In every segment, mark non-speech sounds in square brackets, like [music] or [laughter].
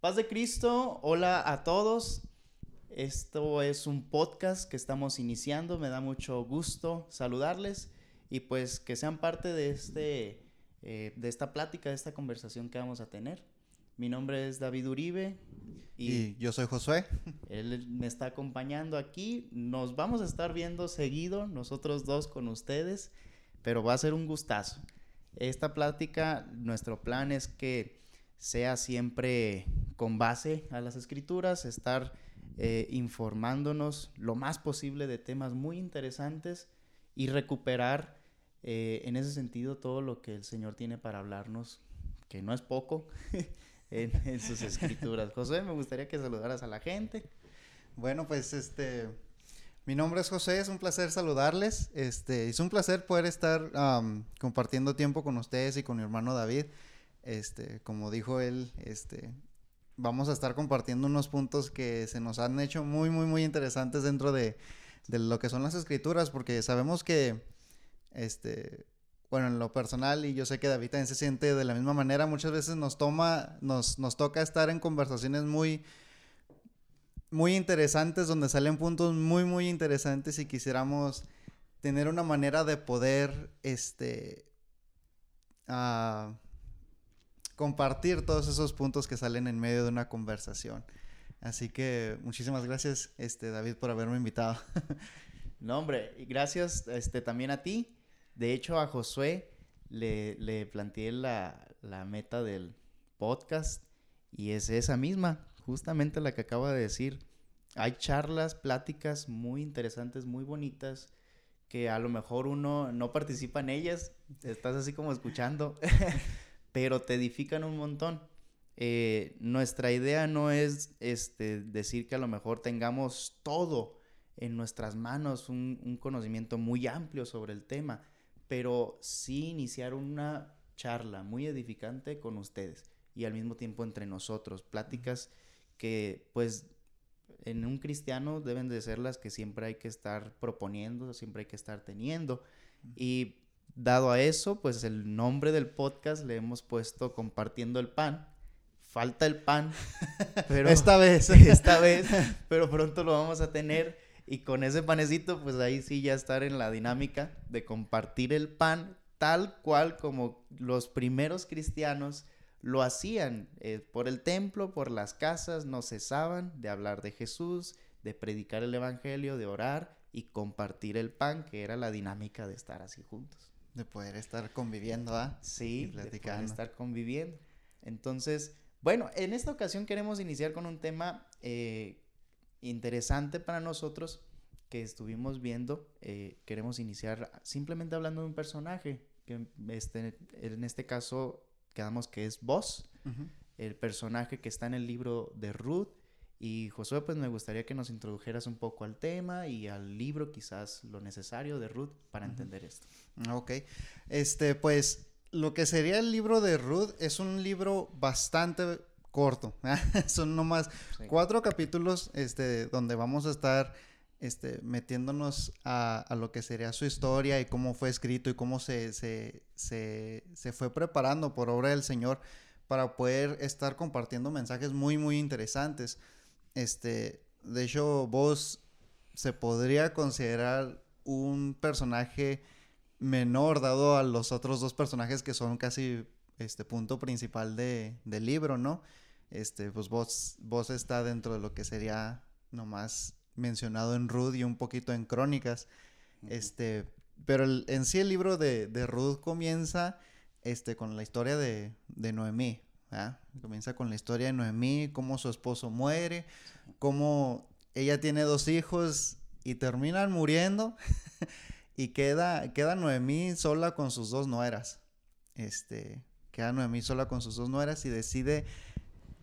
Paz de Cristo, hola a todos. Esto es un podcast que estamos iniciando, me da mucho gusto saludarles y pues que sean parte de, este, eh, de esta plática, de esta conversación que vamos a tener. Mi nombre es David Uribe y, y yo soy Josué. Él me está acompañando aquí. Nos vamos a estar viendo seguido, nosotros dos con ustedes, pero va a ser un gustazo. Esta plática, nuestro plan es que sea siempre con base a las escrituras, estar eh, informándonos lo más posible de temas muy interesantes y recuperar eh, en ese sentido todo lo que el Señor tiene para hablarnos, que no es poco, [laughs] en, en, sus escrituras. [laughs] José, me gustaría que saludaras a la gente. Bueno, pues este, mi nombre es José, es un placer saludarles, este, es un placer poder estar um, compartiendo tiempo con ustedes y con mi hermano David. Este, como dijo él, este, vamos a estar compartiendo unos puntos que se nos han hecho muy, muy, muy interesantes dentro de, de lo que son las escrituras, porque sabemos que, este, bueno, en lo personal, y yo sé que David también se siente de la misma manera, muchas veces nos toma, nos, nos toca estar en conversaciones muy, muy interesantes, donde salen puntos muy, muy interesantes y quisiéramos tener una manera de poder, este, uh, compartir todos esos puntos que salen en medio de una conversación. Así que muchísimas gracias, este, David, por haberme invitado. [laughs] no, hombre, y gracias este, también a ti. De hecho, a Josué le, le planteé la, la meta del podcast y es esa misma, justamente la que acaba de decir. Hay charlas, pláticas muy interesantes, muy bonitas, que a lo mejor uno no participa en ellas, estás así como escuchando, [laughs] pero te edifican un montón. Eh, nuestra idea no es este, decir que a lo mejor tengamos todo en nuestras manos, un, un conocimiento muy amplio sobre el tema, pero sí iniciar una charla muy edificante con ustedes y al mismo tiempo entre nosotros, pláticas que pues en un cristiano deben de ser las que siempre hay que estar proponiendo, siempre hay que estar teniendo. Y Dado a eso, pues el nombre del podcast le hemos puesto Compartiendo el Pan. Falta el pan, [laughs] pero esta vez, [laughs] esta vez, pero pronto lo vamos a tener y con ese panecito, pues ahí sí ya estar en la dinámica de compartir el pan tal cual como los primeros cristianos lo hacían eh, por el templo, por las casas, no cesaban de hablar de Jesús, de predicar el evangelio, de orar y compartir el pan, que era la dinámica de estar así juntos. De poder estar conviviendo, ¿ah? Sí, de poder estar conviviendo. Entonces, bueno, en esta ocasión queremos iniciar con un tema eh, interesante para nosotros que estuvimos viendo. Eh, queremos iniciar simplemente hablando de un personaje, que este, en este caso quedamos que es Vos, el personaje que está en el libro de Ruth y Josué, pues me gustaría que nos introdujeras un poco al tema y al libro, quizás lo necesario de Ruth para entender esto. Ok, este, pues lo que sería el libro de Ruth es un libro bastante corto, [laughs] son nomás cuatro capítulos, este, donde vamos a estar, este, metiéndonos a, a, lo que sería su historia y cómo fue escrito y cómo se, se, se, se fue preparando por obra del Señor para poder estar compartiendo mensajes muy, muy interesantes. Este, de hecho, vos se podría considerar un personaje menor dado a los otros dos personajes que son casi este punto principal de, del libro, ¿no? Este, pues vos, vos está dentro de lo que sería nomás mencionado en Ruth y un poquito en Crónicas. Este, pero en sí el libro de, de Ruth comienza este, con la historia de, de Noemí, Comienza con la historia de Noemí, cómo su esposo muere, cómo ella tiene dos hijos y terminan muriendo [laughs] y queda, queda Noemí sola con sus dos nueras. Este, queda Noemí sola con sus dos nueras y decide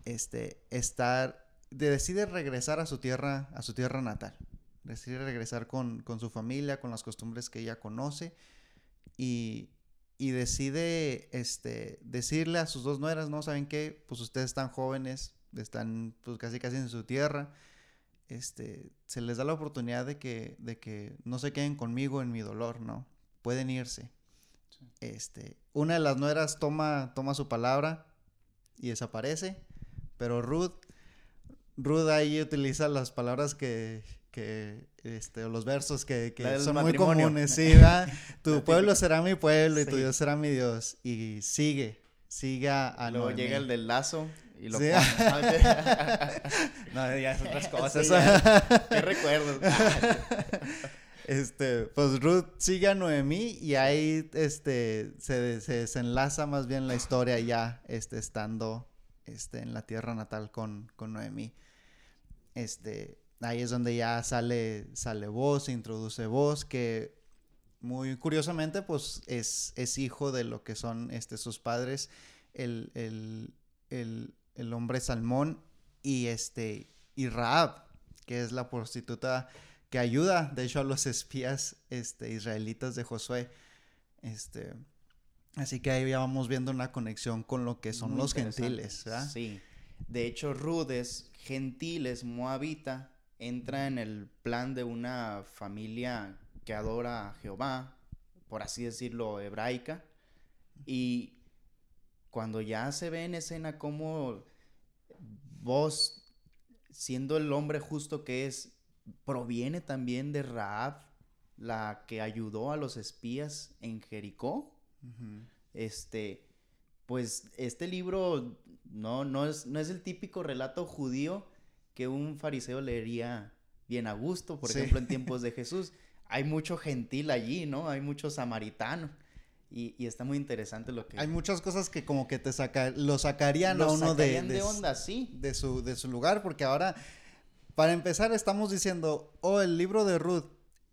este, estar, decide regresar a su tierra, a su tierra natal. Decide regresar con, con su familia, con las costumbres que ella conoce y, y decide este, decirle a sus dos nueras, ¿no? ¿Saben qué? Pues ustedes están jóvenes, están pues casi casi en su tierra, este, se les da la oportunidad de que, de que no se queden conmigo en mi dolor, ¿no? Pueden irse. Este, una de las nueras toma, toma su palabra y desaparece, Pero Ruth, Ruth ahí utiliza las palabras que, que este, o los versos que, que son muy comunes, sí, [laughs] ¿verdad? Tu pueblo será mi pueblo y tu Dios será mi Dios. Y sigue, sigue a, Luego llega el del lazo y lo Sí. [laughs] no, ya es otras cosas. Sí. [laughs] ¿Qué recuerdos? Este, pues Ruth sigue a Noemí y ahí este, se, se desenlaza más bien la historia ya este, estando este, en la tierra natal con, con Noemí. Este, ahí es donde ya sale, sale voz, se introduce voz, que muy curiosamente pues es, es hijo de lo que son este, sus padres, el, el, el, el hombre Salmón y, este, y Raab, que es la prostituta que ayuda, de hecho, a los espías este, israelitas de Josué. Este, así que ahí ya vamos viendo una conexión con lo que son Muy los gentiles. ¿verdad? Sí. De hecho, Ruth es gentil, es moabita, entra en el plan de una familia que adora a Jehová, por así decirlo, hebraica. Y cuando ya se ve en escena como vos, siendo el hombre justo que es, proviene también de Raab, la que ayudó a los espías en Jericó. Este, pues este libro no, no, es, no es el típico relato judío que un fariseo leería bien a gusto, por Sí. ejemplo, en tiempos de [laughs] Jesús. Hay mucho gentil allí, ¿no? Hay mucho samaritano. Y, y está muy interesante lo que... Hay muchas cosas que como que te saca, lo sacarían a uno de, sacarían de, de, onda, sí. de su, de su lugar, porque ahora, para empezar, estamos diciendo, oh, el libro de Ruth.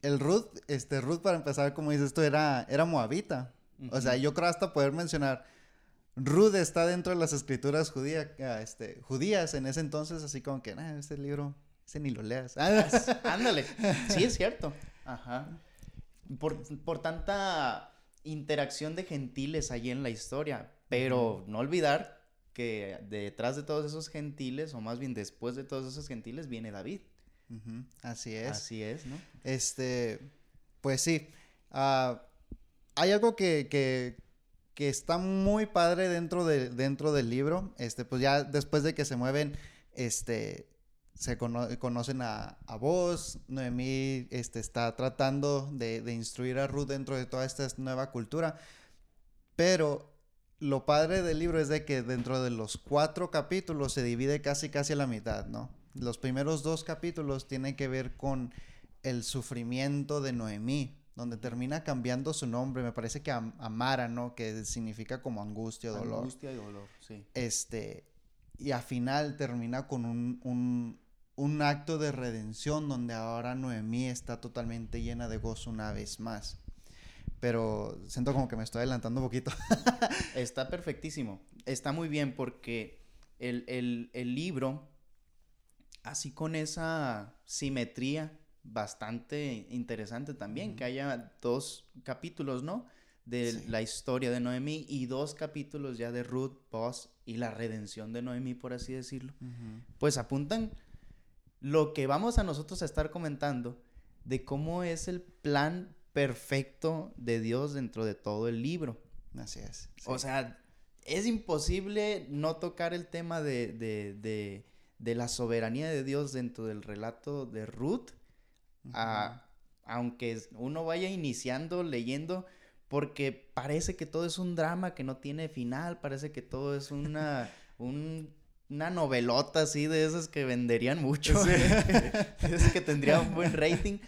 El Ruth, este, Ruth, para empezar, como dices tú, era, era moabita. O sea, yo creo hasta poder mencionar, Ruth está dentro de las escrituras judía, ah, este, judías en ese entonces, así como que, nah, este libro, ese ni lo leas. [laughs] Ándale. Sí, es cierto. Ajá. Por, por tanta interacción de gentiles allí en la historia. Pero no olvidar que detrás de todos esos gentiles, o más bien después de todos esos gentiles, viene David. Así es. Así es, ¿no? Este, pues sí. ah, hay algo que, que, que está muy padre dentro, de, dentro del libro. Este, pues ya después de que se mueven, este, se cono- conocen a, a vos. Noemí este, está tratando de, de instruir a Ruth dentro de toda esta nueva cultura. Pero lo padre del libro es de que dentro de los cuatro capítulos se divide casi casi a la mitad, ¿no? Los primeros dos capítulos tienen que ver con el sufrimiento de Noemí, donde termina cambiando su nombre, me parece que a, a Mara, ¿no? Que significa como angustia, dolor. Angustia y dolor, sí. Este, y al final termina con un, un, un acto de redención donde ahora Noemí está totalmente llena de gozo una vez más. Pero siento como que me estoy adelantando un poquito. [laughs] Está perfectísimo. Está muy bien porque el, el- el libro, así con esa simetría bastante interesante también, que haya dos capítulos, ¿no? De Sí. la historia de Noemí y dos capítulos ya de Ruth, Boss y la redención de Noemí, por así decirlo. Pues apuntan lo que vamos a nosotros a estar comentando de cómo es el plan perfecto de Dios dentro de todo el libro. Así es. sí. O sea, es imposible no tocar el tema de, de, de, de la soberanía de Dios dentro del relato de Ruth, a- aunque uno vaya iniciando leyendo, porque parece que todo es un drama que no tiene final, parece que todo es una, [laughs] un- una novelota así de esas que venderían mucho, [laughs] esas que tendrían un buen rating.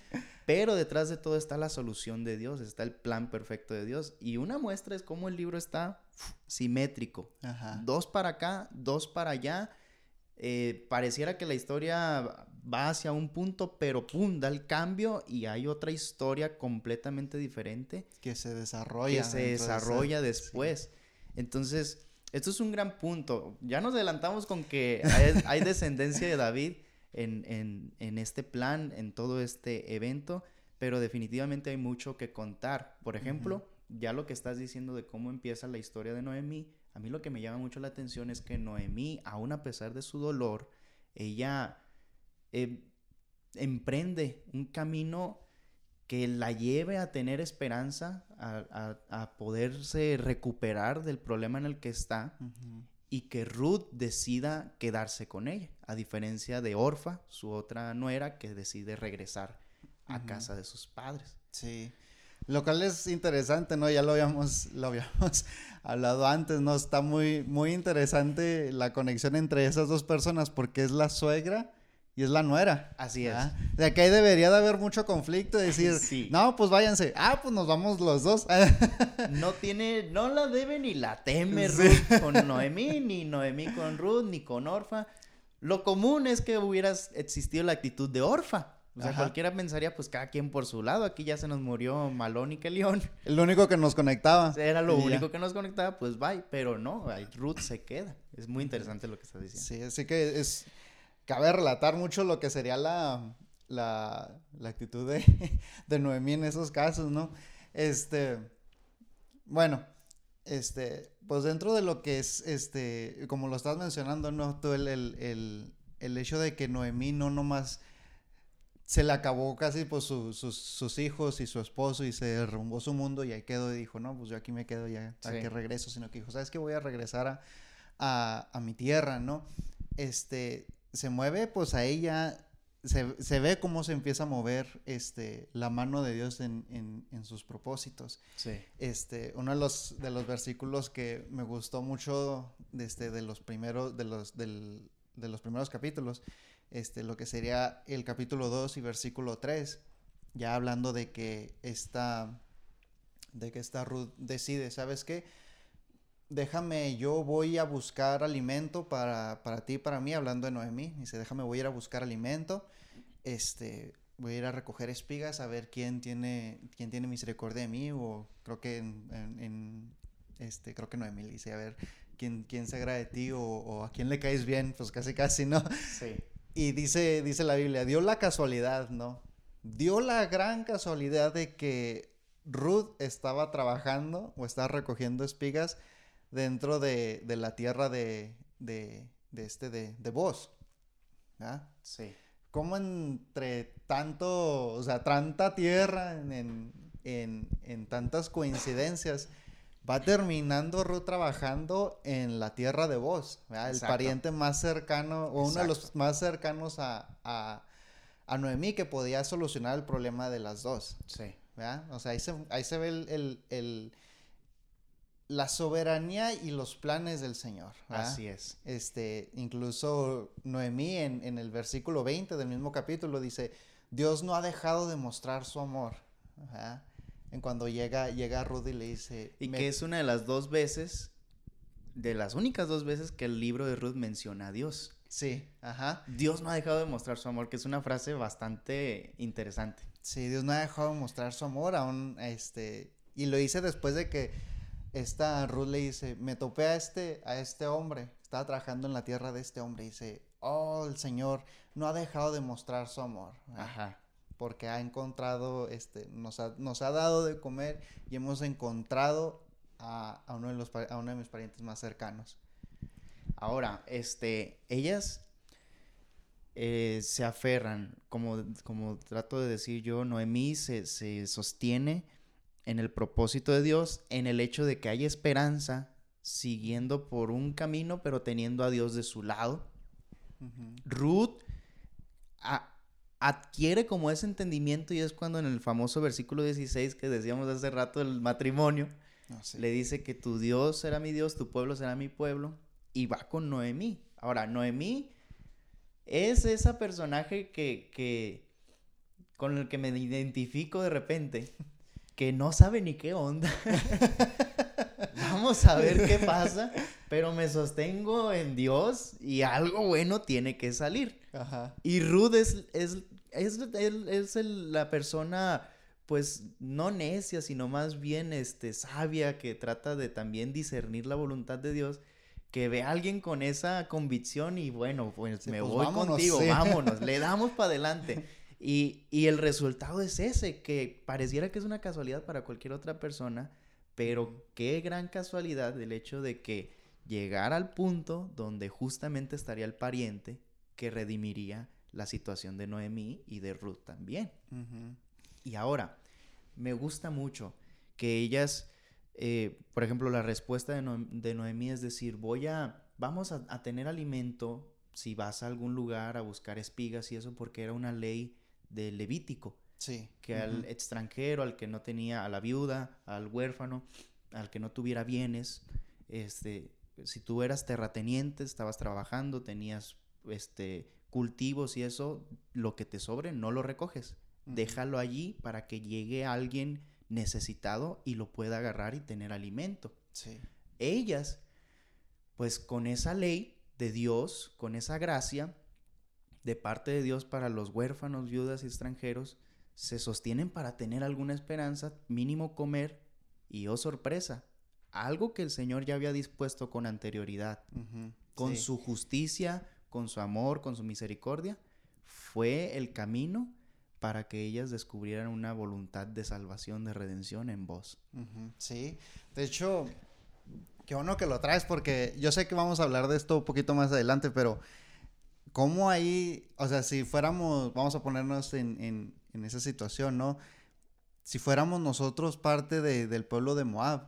Pero detrás de todo está la solución de Dios, está el plan perfecto de Dios. Y una muestra es cómo el libro está simétrico. Ajá. Dos para acá, dos para allá. Eh, pareciera que la historia va hacia un punto, pero pum, da el cambio y hay otra historia completamente diferente Que se desarrolla. que se de desarrolla después. Entonces, esto es un gran punto. Ya nos adelantamos con que hay, hay descendencia de David en, en- en este plan, en todo este evento, pero definitivamente hay mucho que contar. Por ejemplo, ya lo que estás diciendo de cómo empieza la historia de Noemí, a mí lo que me llama mucho la atención es que Noemí, aún a pesar de su dolor, ella eh, emprende un camino que la lleve a tener esperanza, a, a- a poderse recuperar del problema en el que está. Y que Ruth decida quedarse con ella, a diferencia de Orfa, su otra nuera, que decide regresar a casa de sus padres. Sí. Lo cual es interesante, ¿no? Ya lo habíamos, lo habíamos [laughs] hablado antes, ¿no? Está muy, muy interesante la conexión entre esas dos personas porque es la suegra y es la nuera. Así es. De que ahí debería de haber mucho conflicto, decir, no, pues váyanse. Ah, pues nos vamos los dos. [laughs] no tiene, no la debe ni la teme Ruth con [laughs] Noemí, ni Noemí con Ruth, ni con Orfa. Lo común es que hubiera existido la actitud de Orfa. O sea, cualquiera pensaría, pues cada quien por su lado. Aquí ya se nos murió Malón y León. El único que nos conectaba. Era lo único que nos conectaba, pues bye. Pero no, Ruth se queda. Es muy interesante lo que estás diciendo. Sí, así que es cabe relatar mucho lo que sería la, la, la actitud de, [laughs] de, Noemí en esos casos, ¿no? Este, bueno, este, pues dentro de lo que es, este, como lo estás mencionando, ¿no? Todo el, el, el, el hecho de que Noemí no nomás se le acabó casi pues sus, sus, hijos y su esposo y se derrumbó su mundo y ahí quedó y dijo, no, pues yo aquí me quedo ya, ¿a que regreso? Sino que dijo, ¿sabes qué? Voy a regresar a, a, a mi tierra, ¿no? Este, se mueve, pues a ella se, se, ve cómo se empieza a mover este, la mano de Dios en, en, en, sus propósitos. Sí. Este, uno de los, de los versículos que me gustó mucho este, de, los primeros, de, los, del, de los primeros capítulos, este, lo que sería el capítulo 2 y versículo 3, ya hablando de que esta, de que esta Ruth decide, ¿sabes qué? Déjame, yo voy a buscar alimento para, para ti, para mí, hablando de Noemí. Dice, déjame, voy a ir a buscar alimento. Este, voy a ir a recoger espigas a ver quién tiene, quién tiene misericordia de mí. O creo que en, este, creo que Noemí dice, a ver, quién, quién se agrada de ti o, a quién le caes bien, pues casi casi, ¿no? Sí. Y dice, dice la Biblia, dio la casualidad, ¿no? Dio la gran casualidad de que Ruth estaba trabajando o estaba recogiendo espigas dentro de, la tierra de, de, este, de, de vos. ¿Ah? Sí. Como entre tanto, o sea, tanta tierra en, en, en, tantas coincidencias, va terminando Ruth trabajando en la tierra de vos, el pariente más cercano, o uno de los más cercanos a, a, a, Noemí que podía solucionar el problema de las dos. Sí. O sea, ahí se, ahí se ve el, el la soberanía y los planes del Señor. Así es. Este, incluso Noemí en, en, el versículo 20 del mismo capítulo dice, Dios no ha dejado de mostrar su amor. En cuando llega, llega Rudy y le dice... Y que es una de las dos veces, de las únicas dos veces que el libro de Ruth menciona a Dios. Sí, ajá. Dios no ha dejado de mostrar su amor, que es una frase bastante interesante. Sí, Dios no ha dejado de mostrar su amor aún, este, y lo hice después de que esta Ruth le dice, me topé a este, a este hombre, estaba trabajando en la tierra de este hombre, y dice, oh, el Señor no ha dejado de mostrar su amor. Ajá. Porque ha encontrado, este, nos ha, nos ha dado de comer y hemos encontrado a, uno de los, a uno de mis parientes más cercanos. Ahora, este, ellas eh, se aferran, como, como trato de decir yo, Noemí se, se sostiene en el propósito de Dios, en el hecho de que hay esperanza siguiendo por un camino, pero teniendo a Dios de su lado. Ruth adquiere como ese entendimiento y es cuando en el famoso versículo 16 que decíamos hace rato del matrimonio, ah, le dice que tu Dios será mi Dios, tu pueblo será mi pueblo, y va con Noemí. Ahora, Noemí es esa personaje que, que con el que me identifico de repente que no sabe ni qué onda. [laughs] Vamos a ver qué pasa, pero me sostengo en Dios y algo bueno tiene que salir. Ajá. Y Ruth es, es, es, la persona, pues, no necia, sino más bien este, sabia, que trata de también discernir la voluntad de Dios que ve a alguien con esa convicción y bueno, pues me pues voy contigo, vámonos, le [laughs] damos para adelante. Y, el resultado es ese, que pareciera que es una casualidad para cualquier otra persona, pero qué gran casualidad el hecho de que llegar al punto donde justamente estaría el pariente que redimiría la situación de Noemí y de Ruth también. Y ahora, me gusta mucho que ellas, eh, por ejemplo, la respuesta de, de Noemí es decir, voy a, vamos a, tener alimento si vas a algún lugar a buscar espigas y eso porque era una ley de Levítico. Sí. Que al extranjero, al que no tenía, a la viuda, al huérfano, al que no tuviera bienes, este, si tú eras terrateniente, estabas trabajando, tenías este, cultivos y eso, lo que te sobre no lo recoges. Déjalo allí para que llegue alguien necesitado y lo pueda agarrar y tener alimento. Sí. Ellas, pues con esa ley de Dios, con esa gracia de parte de Dios para los huérfanos, viudas y extranjeros, se sostienen para tener alguna esperanza, mínimo comer y, oh sorpresa, algo que el Señor ya había dispuesto con anterioridad, con su justicia, con su amor, con su misericordia, fue el camino para que ellas descubrieran una voluntad de salvación, de redención en vos. Sí, de hecho, qué bueno que lo traes porque yo sé que vamos a hablar de esto un poquito más adelante, pero ¿cómo ahí, o sea, si fuéramos, vamos a ponernos en, esa situación, ¿no? Si fuéramos nosotros parte del pueblo de Moab,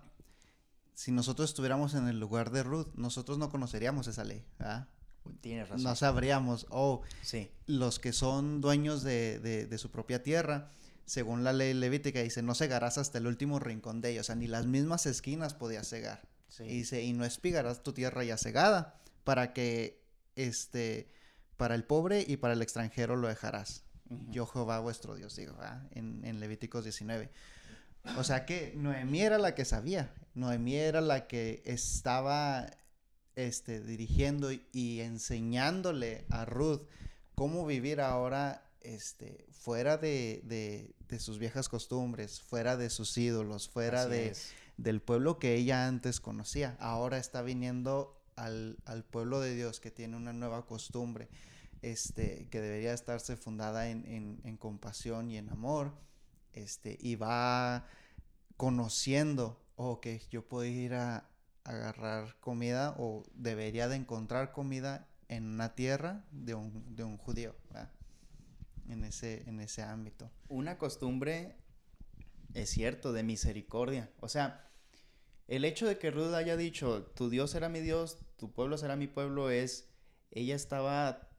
si nosotros estuviéramos en el lugar de Ruth, nosotros no conoceríamos esa ley, ¿verdad? Tienes razón. No sabríamos, o sí. los que son dueños de, su propia tierra, según la ley levítica, dice, no cegarás hasta el último rincón de ellos, o sea, ni las mismas esquinas podías cegar. Y dice, y no espigarás tu tierra ya cegada, para que, este, para el pobre y para el extranjero lo dejarás. Yo Jehová vuestro Dios, digo, en, en Levíticos 19. O sea que Noemí era la que sabía, Noemí era la que estaba este, dirigiendo y enseñándole a Ruth cómo vivir ahora este, fuera de, sus viejas costumbres, fuera de sus ídolos, fuera de, del pueblo que ella antes conocía. Ahora está viniendo al, pueblo de Dios que tiene una nueva costumbre, este, que debería estarse fundada en, en compasión y en amor, este, y va conociendo, ok, yo puedo ir a, agarrar comida o debería de encontrar comida en una tierra de un, de un judío, en ese, en ese ámbito. Una costumbre, es cierto, de misericordia. O sea, el hecho de que Ruth haya dicho, tu Dios será mi Dios, tu pueblo será mi pueblo, es, ella estaba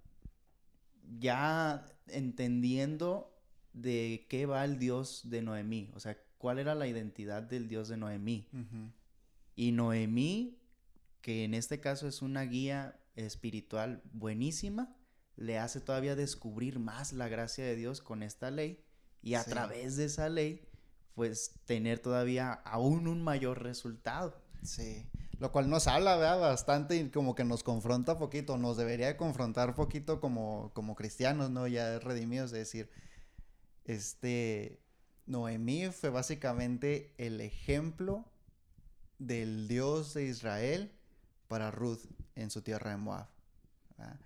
ya entendiendo de qué va el Dios de Noemí, o sea, cuál era la identidad del Dios de Noemí. Y Noemí, que en este caso es una guía espiritual buenísima, le hace todavía descubrir más la gracia de Dios con esta ley y a través de esa ley, pues tener todavía aún un mayor resultado. Sí. Lo cual nos habla, ¿verdad? Bastante y como que nos confronta poquito, nos debería confrontar poquito como, como cristianos, ¿no? Ya redimidos, es decir, este, Noemí fue básicamente el ejemplo del Dios de Israel para Ruth en su tierra de Moab.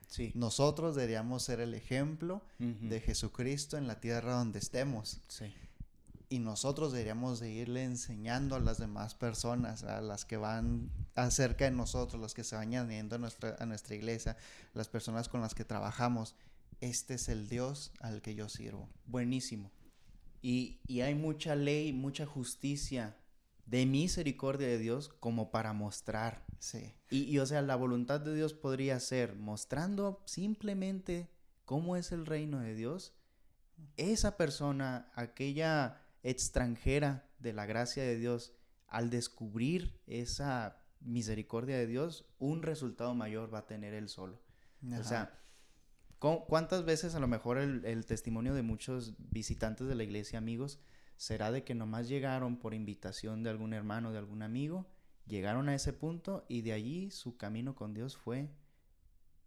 Sí. Nosotros deberíamos ser el ejemplo de Jesucristo en la tierra donde estemos. Sí. Y nosotros deberíamos de irle enseñando a las demás personas, a las que van acerca de nosotros, los que se van añadiendo a nuestra, a nuestra iglesia, las personas con las que trabajamos. Este es el Dios al que yo sirvo. Buenísimo. Y, y hay mucha ley, mucha justicia de misericordia de Dios como para mostrar. Sí. Y, o sea, la voluntad de Dios podría ser mostrando simplemente cómo es el reino de Dios. Esa persona, aquella extranjera de la gracia de Dios, al descubrir esa misericordia de Dios, un resultado mayor va a tener él solo. O sea, ¿cuántas veces a lo mejor el, el testimonio de muchos visitantes de la iglesia, amigos, será de que nomás llegaron por invitación de algún hermano, de algún amigo, llegaron a ese punto y de allí su camino con Dios fue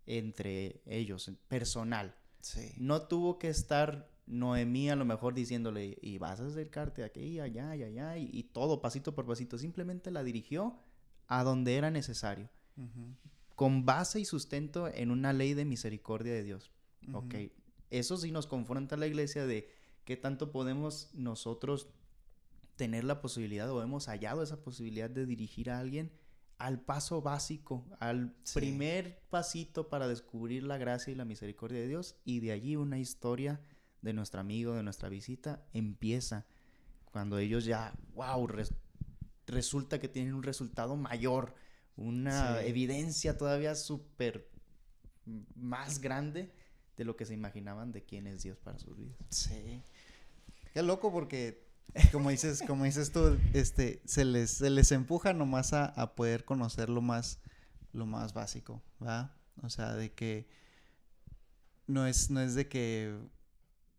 entre ellos, personal. Sí. No tuvo que estar Noemí a lo mejor diciéndole, y vas a acercarte aquí, allá, y allá, y, todo pasito por pasito. Simplemente la dirigió a donde era necesario, con base y sustento en una ley de misericordia de Dios. Ok, eso sí nos confronta a la iglesia de ¿Qué tanto podemos nosotros tener la posibilidad o hemos hallado esa posibilidad de dirigir a alguien al paso básico, al primer pasito para descubrir la gracia y la misericordia de Dios y de allí una historia de nuestro amigo, de nuestra visita, empieza cuando ellos ya, wow, resulta que tienen un resultado mayor una evidencia todavía súper más grande de lo que se imaginaban de quién es Dios para sus vidas. Sí. Qué loco porque, como dices, como dices tú, este, se les, se les empuja nomás a, a poder conocer lo más, lo más básico, ¿va? O sea, de que no es, no es de que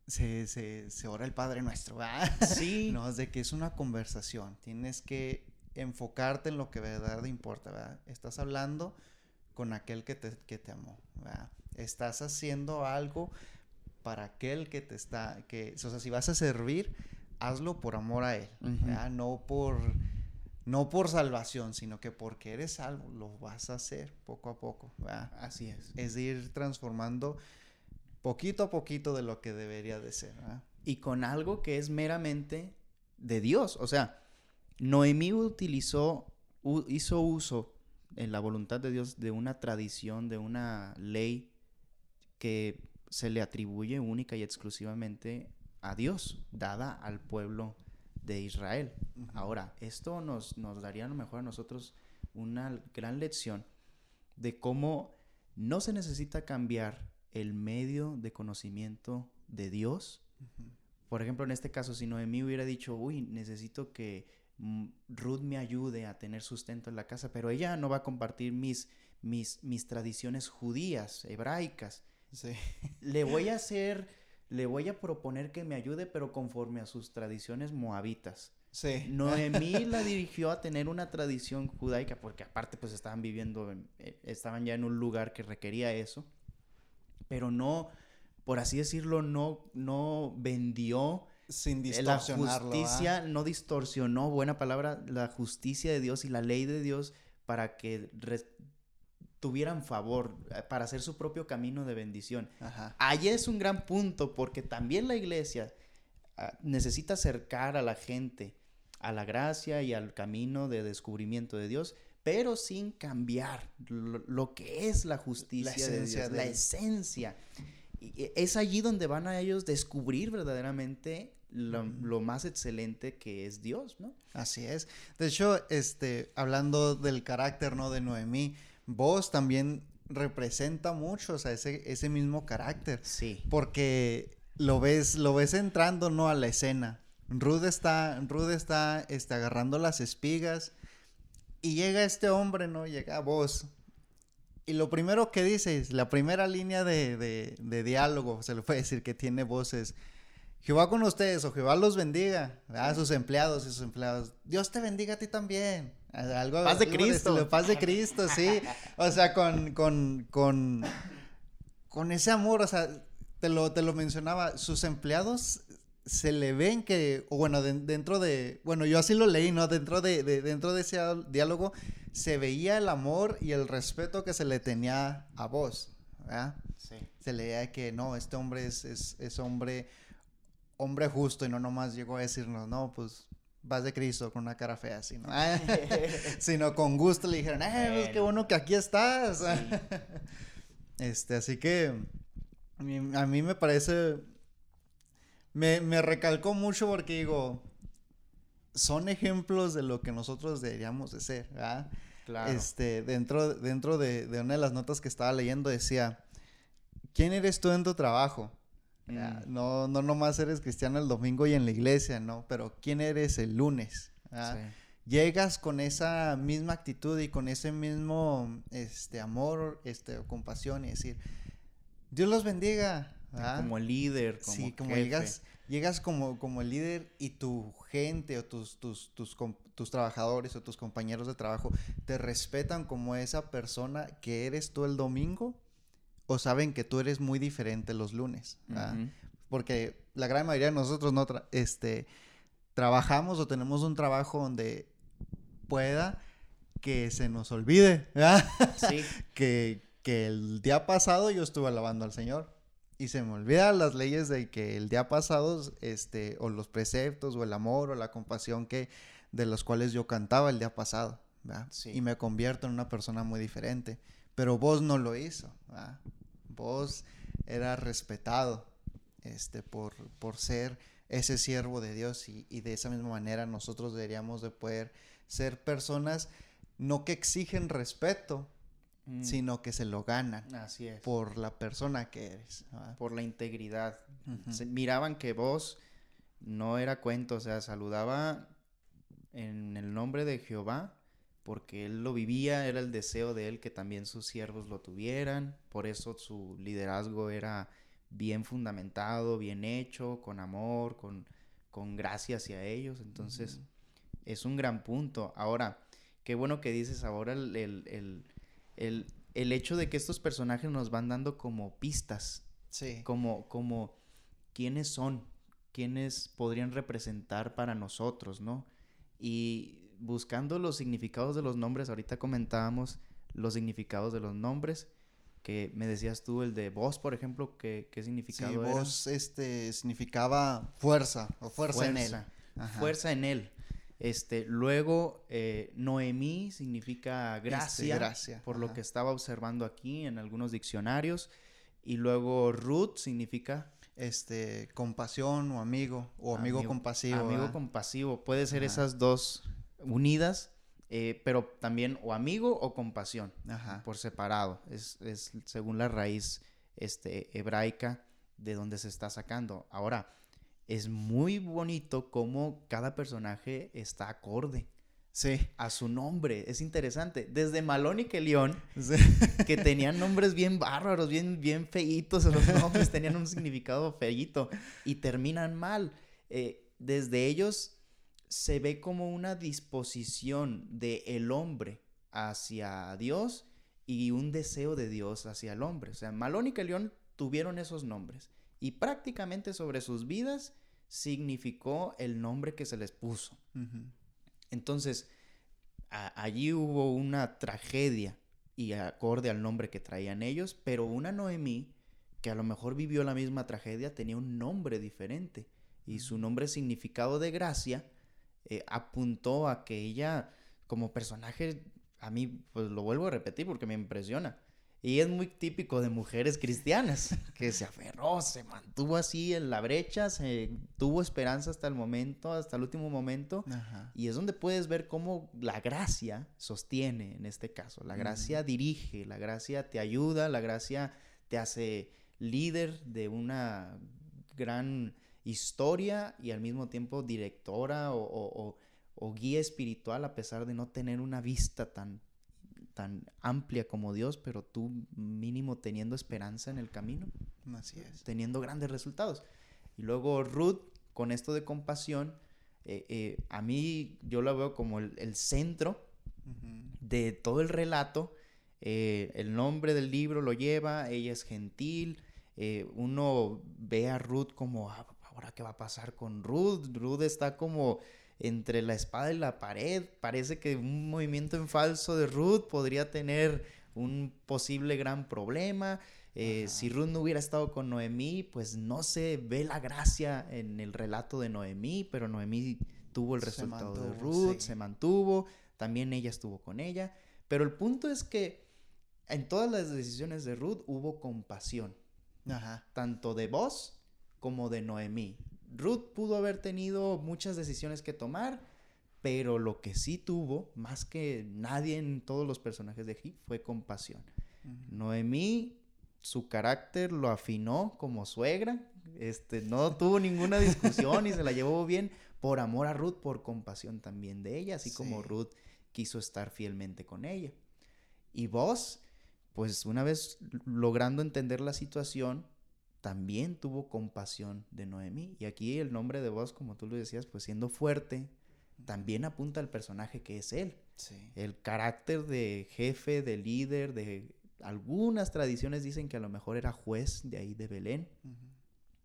se, se, se ora el Padre Nuestro, ¿va? Sí. [laughs] no, es de que es una conversación. Tienes que enfocarte en lo que de verdad importa, ¿verdad? Estás hablando con aquel que te, que te amó, ¿verdad? Estás haciendo algo para aquel que te está, que, o sea, si vas a servir, hazlo por amor a él, ¿verdad? No por, no por salvación, sino que porque eres salvo, lo vas a hacer poco a poco, ¿verdad? Así es. Es ir transformando poquito a poquito de lo que debería de ser, ¿verdad? Y con algo que es meramente de Dios, o sea, Noemí utilizó, hizo uso en la voluntad de Dios de una tradición, de una ley que se le atribuye única y exclusivamente a Dios, dada al pueblo de Israel. Ahora, esto nos, nos daría a lo mejor a nosotros una gran lección de cómo no se necesita cambiar el medio de conocimiento de Dios. Por ejemplo, en este caso, si Noemí hubiera dicho, uy, necesito que mm, Ruth me ayude a tener sustento en la casa, pero ella no va a compartir mis, mis, mis tradiciones judías, hebraicas. [laughs] Le voy a [laughs] hacer, le voy a proponer que me ayude, pero conforme a sus tradiciones moabitas. Sí. Noemí [laughs] la dirigió a tener una tradición judaica, porque aparte pues estaban viviendo, eh, estaban ya en un lugar que requería eso, pero no, por así decirlo, no, no vendió sin la justicia, no distorsionó, buena palabra, la justicia de Dios y la ley de Dios para que tuvieran favor, eh, para hacer su propio camino de bendición. Ajá. Allí es un gran punto porque también la iglesia ah, necesita acercar a la gente a la gracia y al camino de descubrimiento de Dios, pero sin cambiar lo, que es la justicia de Dios, la esencia. Y es allí donde van a ellos descubrir verdaderamente lo, lo, más excelente que es Dios, ¿no? Así es. De hecho, este, hablando del carácter, ¿no? De Noemí, vos también representa mucho, o sea, ese, ese mismo carácter. Sí. Porque lo ves, lo ves entrando, ¿no? A la escena. Ruth está, Ruth está, este, agarrando las espigas y llega este hombre, ¿no? Llega vos. Y lo primero que dice, la primera línea de, de, de diálogo, se le puede decir que tiene voces. Jehová con ustedes o Jehová los bendiga a sus empleados y sus empleados. Dios te bendiga a ti también. Algo, paz de Cristo. paz de Cristo, sí. [laughs] O sea, con, con, con, con ese amor, o sea, te lo, te lo mencionaba, sus empleados se le ven que, o bueno, dentro de, bueno, yo así lo leí, ¿no? Dentro de, dentro de ese diálogo se veía el amor y el respeto que se le tenía a vos, ¿verdad? Sí. Se leía que no, este hombre es, es, es hombre, hombre justo y no nomás llegó a decirnos, no, pues vas de Cristo con una cara fea, sino, [laughs] [laughs] sino con gusto le dijeron, eh, pues qué bueno que aquí estás. [laughs] este, así que a mí me parece me, recalcó mucho porque digo, son ejemplos de lo que nosotros deberíamos de ser, ¿verdad? Claro. Este, dentro, dentro de, una de las notas que estaba leyendo decía, ¿quién eres tú en tu trabajo? Mm. No, no nomás eres cristiano el domingo y en la iglesia, ¿no? Pero ¿quién eres el lunes? Llegas con esa misma actitud y con ese mismo este, amor, este, compasión y decir, Dios los bendiga, como líder, como Sí, como llegas, llegas como, como líder y tu gente o tus, tus, tus, tus, trabajadores o tus compañeros de trabajo te respetan como esa persona que eres tú el domingo o saben que tú eres muy diferente los lunes. Porque la gran mayoría de nosotros no este, trabajamos o tenemos un trabajo donde pueda que se nos olvide, Sí. [laughs] que, que el día pasado yo estuve alabando al Señor y se me olvidan las leyes de que el día pasado, este, o los preceptos, o el amor, o la compasión que, de los cuales yo cantaba el día pasado. Y me convierto en una persona muy diferente. Pero vos no lo hizo, ¿verdad? Vos eras respetado, este, por, por ser ese siervo de Dios y, y de esa misma manera nosotros deberíamos de poder ser personas no que exigen respeto, Mm, sino que se lo ganan Así es. por la persona que eres. ¿verdad? por la integridad. Se- miraban que vos no era cuento, o sea, saludaba en el nombre de Jehová, porque él lo vivía, era el deseo de él que también sus siervos lo tuvieran, por eso su liderazgo era bien fundamentado, bien hecho, con amor, con, con gracia hacia ellos, entonces es un gran punto. Ahora, qué bueno que dices ahora el, el, el, el- el hecho de que estos personajes nos van dando como pistas Sí. como, como quiénes son, quiénes podrían representar para nosotros, ¿no? Y buscando los significados de los nombres, ahorita comentábamos los significados de los nombres, que me decías tú, el de voz, por ejemplo, ¿qué, qué Sí, significado era? vos este significaba fuerza o fuerza, en él. Ajá. fuerza en él. Este, luego, eh, Noemí significa Este, gracia, gracia, por lo que estaba observando aquí en algunos diccionarios. Y luego Ruth significa Este, compasión o amigo o amigo, compasivo. Amigo ¿verdad? compasivo. Puede ser Ajá. esas dos unidas, eh, pero también o amigo o compasión, Ajá. por separado. Es, es según la raíz este, hebraica de donde se está sacando. Ahora, es muy bonito cómo cada personaje está acorde Sí. a su nombre. Es interesante. Desde Malón y Kelión, Sí. que tenían nombres bien bárbaros, bien, bien feitos, los nombres tenían un significado feíto y terminan mal. Eh, desde ellos se ve como una disposición del el hombre hacia Dios y un deseo de Dios hacia el hombre. O sea, Malón y León tuvieron esos nombres y prácticamente sobre sus vidas significó el nombre que se les puso. Entonces, allí hubo una tragedia y acorde al nombre que traían ellos, pero una Noemí que a lo mejor vivió la misma tragedia tenía un nombre diferente y su nombre significado de gracia eh, apuntó a que ella como personaje a mí pues lo vuelvo a repetir porque me impresiona y es muy típico de mujeres cristianas [laughs] que se aferró, se mantuvo así en la brecha, se tuvo esperanza hasta el momento, hasta el último momento Ajá. y es donde puedes ver cómo la gracia sostiene en este caso. La gracia dirige, la gracia te ayuda, la gracia te hace líder de una gran historia y al mismo tiempo directora o, o- o- o guía espiritual a pesar de no tener una vista tan, tan amplia como Dios, pero tú mínimo teniendo esperanza en el camino Así es. teniendo grandes resultados. Y luego Ruth, con esto de compasión, eh, eh, a mí yo la veo como el, el centro Ujú. de todo el relato. Eh, el nombre del libro lo lleva, ella es gentil. eh, uno ve a Ruth como, "Ah, ahora qué va a pasar con Ruth. Ruth está como entre la espada y la pared. Parece que un movimiento en falso de Ruth podría tener un posible gran problema. Eh, si Ruth no hubiera estado con Noemí, pues no se ve la gracia en el relato de Noemí, pero Noemí tuvo el resultado de Ruth, sí. se mantuvo, también ella estuvo con ella, pero el punto es que en todas las decisiones de Ruth hubo compasión, Ajá. tanto de vos como de Noemí. Ruth pudo haber tenido muchas decisiones que tomar, pero lo que sí tuvo, más que nadie en todos los personajes de Hit, fue compasión. Ujú. Noemí, su carácter lo afinó como suegra. Este, no tuvo ninguna discusión y se la llevó bien por amor a Ruth, por compasión también de ella, así como. Ruth quiso estar fielmente con ella. Y vos, pues una vez logrando entender la situación, también tuvo compasión de Noemí. Y aquí el nombre de vos, como tú lo decías, pues siendo fuerte, también apunta al personaje que es él. Sí. el carácter de jefe, de líder, de algunas tradiciones dicen que a lo mejor era juez de ahí de Belén.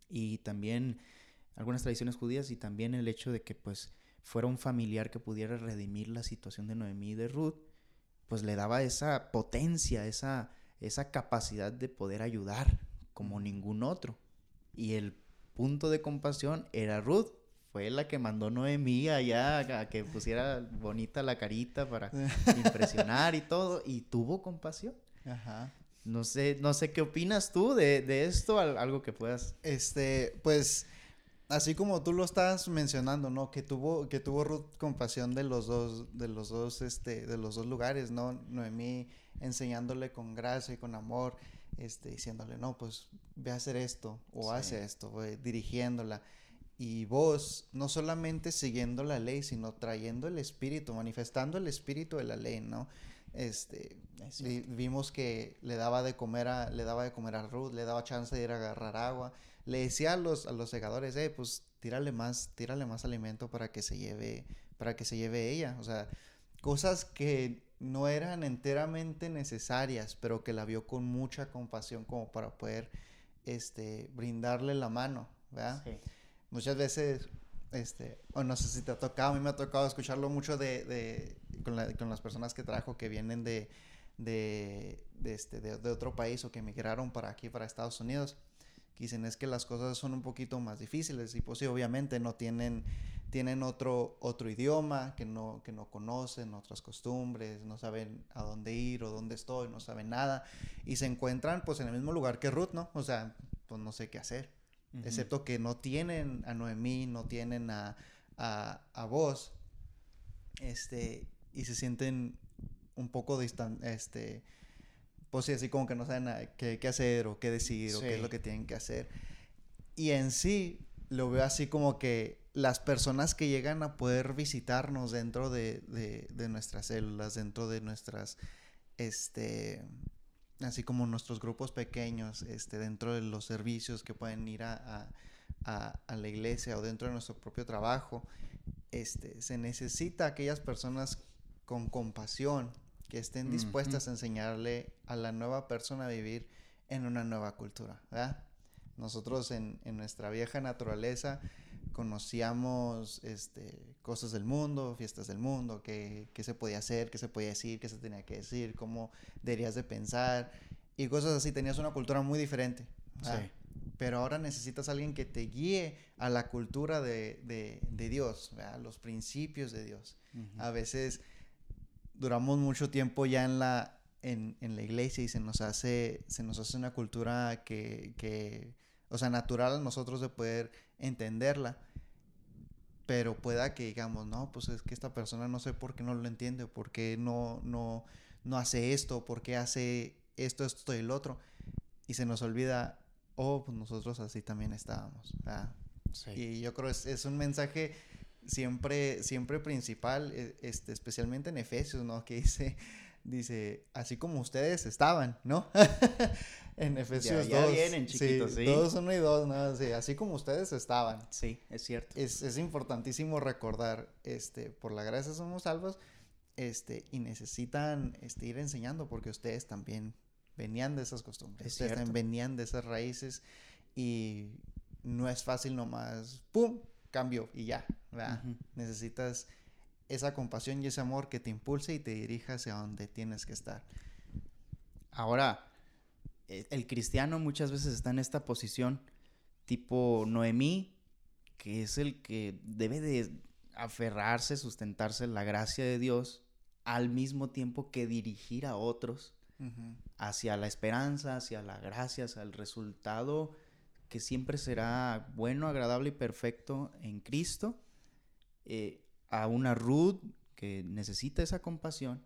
Y también algunas tradiciones judías y también el hecho de que pues fuera un familiar que pudiera redimir la situación de Noemí y de Ruth, pues le daba esa potencia, esa, esa capacidad de poder ayudar como ningún otro. Y el punto de compasión era Ruth. Fue la que mandó Noemí allá a que pusiera bonita la carita para [laughs] impresionar y todo. Y tuvo compasión. Ajá. No sé, no sé qué opinas tú de, de esto, al- algo que puedas. Este, pues así como tú lo estás mencionando, ¿no? Que tuvo, que tuvo Ruth compasión de los dos, de los dos, este, de los dos lugares, ¿no? Noemí enseñándole con gracia y con amor, este, diciéndole, no, pues ve a hacer esto, o hace esto, dirigiéndola. Y vos, no solamente siguiendo la ley, sino trayendo el espíritu, manifestando el espíritu de la ley, ¿no? Este, vimos que le daba de comer a, le daba de comer a Ruth, le daba chance de ir a agarrar agua, le decía a los, a los segadores, eh, pues tírale más, tírale más alimento para que se lleve, para que se lleve ella. O sea, cosas que no eran enteramente necesarias, pero que la vio con mucha compasión como para poder, este, brindarle la mano, ¿verdad? Muchas veces, este, o no sé si te ha tocado, a mí me ha tocado escucharlo mucho de, de con, con las personas que trajo que vienen de, de, de este, de otro país o que emigraron para aquí, para Estados Unidos dicen es que las cosas son un poquito más difíciles y pues sí, obviamente no tienen, tienen otro, otro idioma que no, que no conocen, otras costumbres, no saben a dónde ir o dónde estoy, no saben nada y se encuentran pues en el mismo lugar que Ruth, ¿no? O sea, pues no sé qué hacer, excepto que no tienen a Noemí, no tienen a, a, a vos, este, y se sienten un poco distantes, este, pues sí, así como que no saben qué, qué hacer o qué decir o qué es lo que tienen que hacer. Y en sí lo veo así como que las personas que llegan a poder visitarnos dentro de, de, nuestras células, dentro de nuestras, este, así como nuestros grupos pequeños, este, dentro de los servicios que pueden ir a, a, a, la iglesia o dentro de nuestro propio trabajo, este, se necesita aquellas personas con compasión, que estén dispuestas a enseñarle a la nueva persona a vivir en una nueva cultura, ¿verdad? Nosotros en, en nuestra vieja naturaleza conocíamos este, cosas del mundo, fiestas del mundo, qué, qué, se podía hacer, qué se podía decir, qué se tenía que decir, cómo deberías de pensar y cosas así. Tenías una cultura muy diferente. Sí. Pero ahora necesitas a alguien que te guíe a la cultura de, de, de Dios, ¿verdad? los principios de Dios. A veces duramos mucho tiempo ya en la, en, en, la iglesia y se nos hace, se nos hace una cultura que, que, o sea, natural a nosotros de poder entenderla. Pero pueda que digamos, no, pues es que esta persona no sé por qué no lo entiende, por qué no, no, no hace esto, por qué hace esto, esto y el otro. Y se nos olvida, oh, pues nosotros así también estábamos. Y yo creo que es, es un mensaje siempre, siempre principal, e, este, especialmente en Efesios, ¿no? Que dice, [laughs] dice, así como ustedes estaban, ¿no? [laughs] en Efesios ya, ya 2. vienen, chiquitos, sí, 2, 1 y 2, ¿no? Sí, así como ustedes estaban. Sí, es cierto. Es, es importantísimo recordar, este, por la gracia somos salvos, este, y necesitan este, ir enseñando porque ustedes también venían de esas costumbres, es ustedes también venían de esas raíces y no es fácil nomás, ¡pum!, cambio y ya, ¿verdad? Necesitas esa compasión y ese amor que te impulse y te dirija hacia donde tienes que estar. Ahora, e, el cristiano muchas veces está en esta posición tipo Noemí, que es el que debe de aferrarse, sustentarse en la gracia de Dios, al mismo tiempo que dirigir a otros hacia la esperanza, hacia la gracia, hacia el resultado que siempre será bueno, agradable y perfecto en Cristo, eh, a una Ruth que necesita esa compasión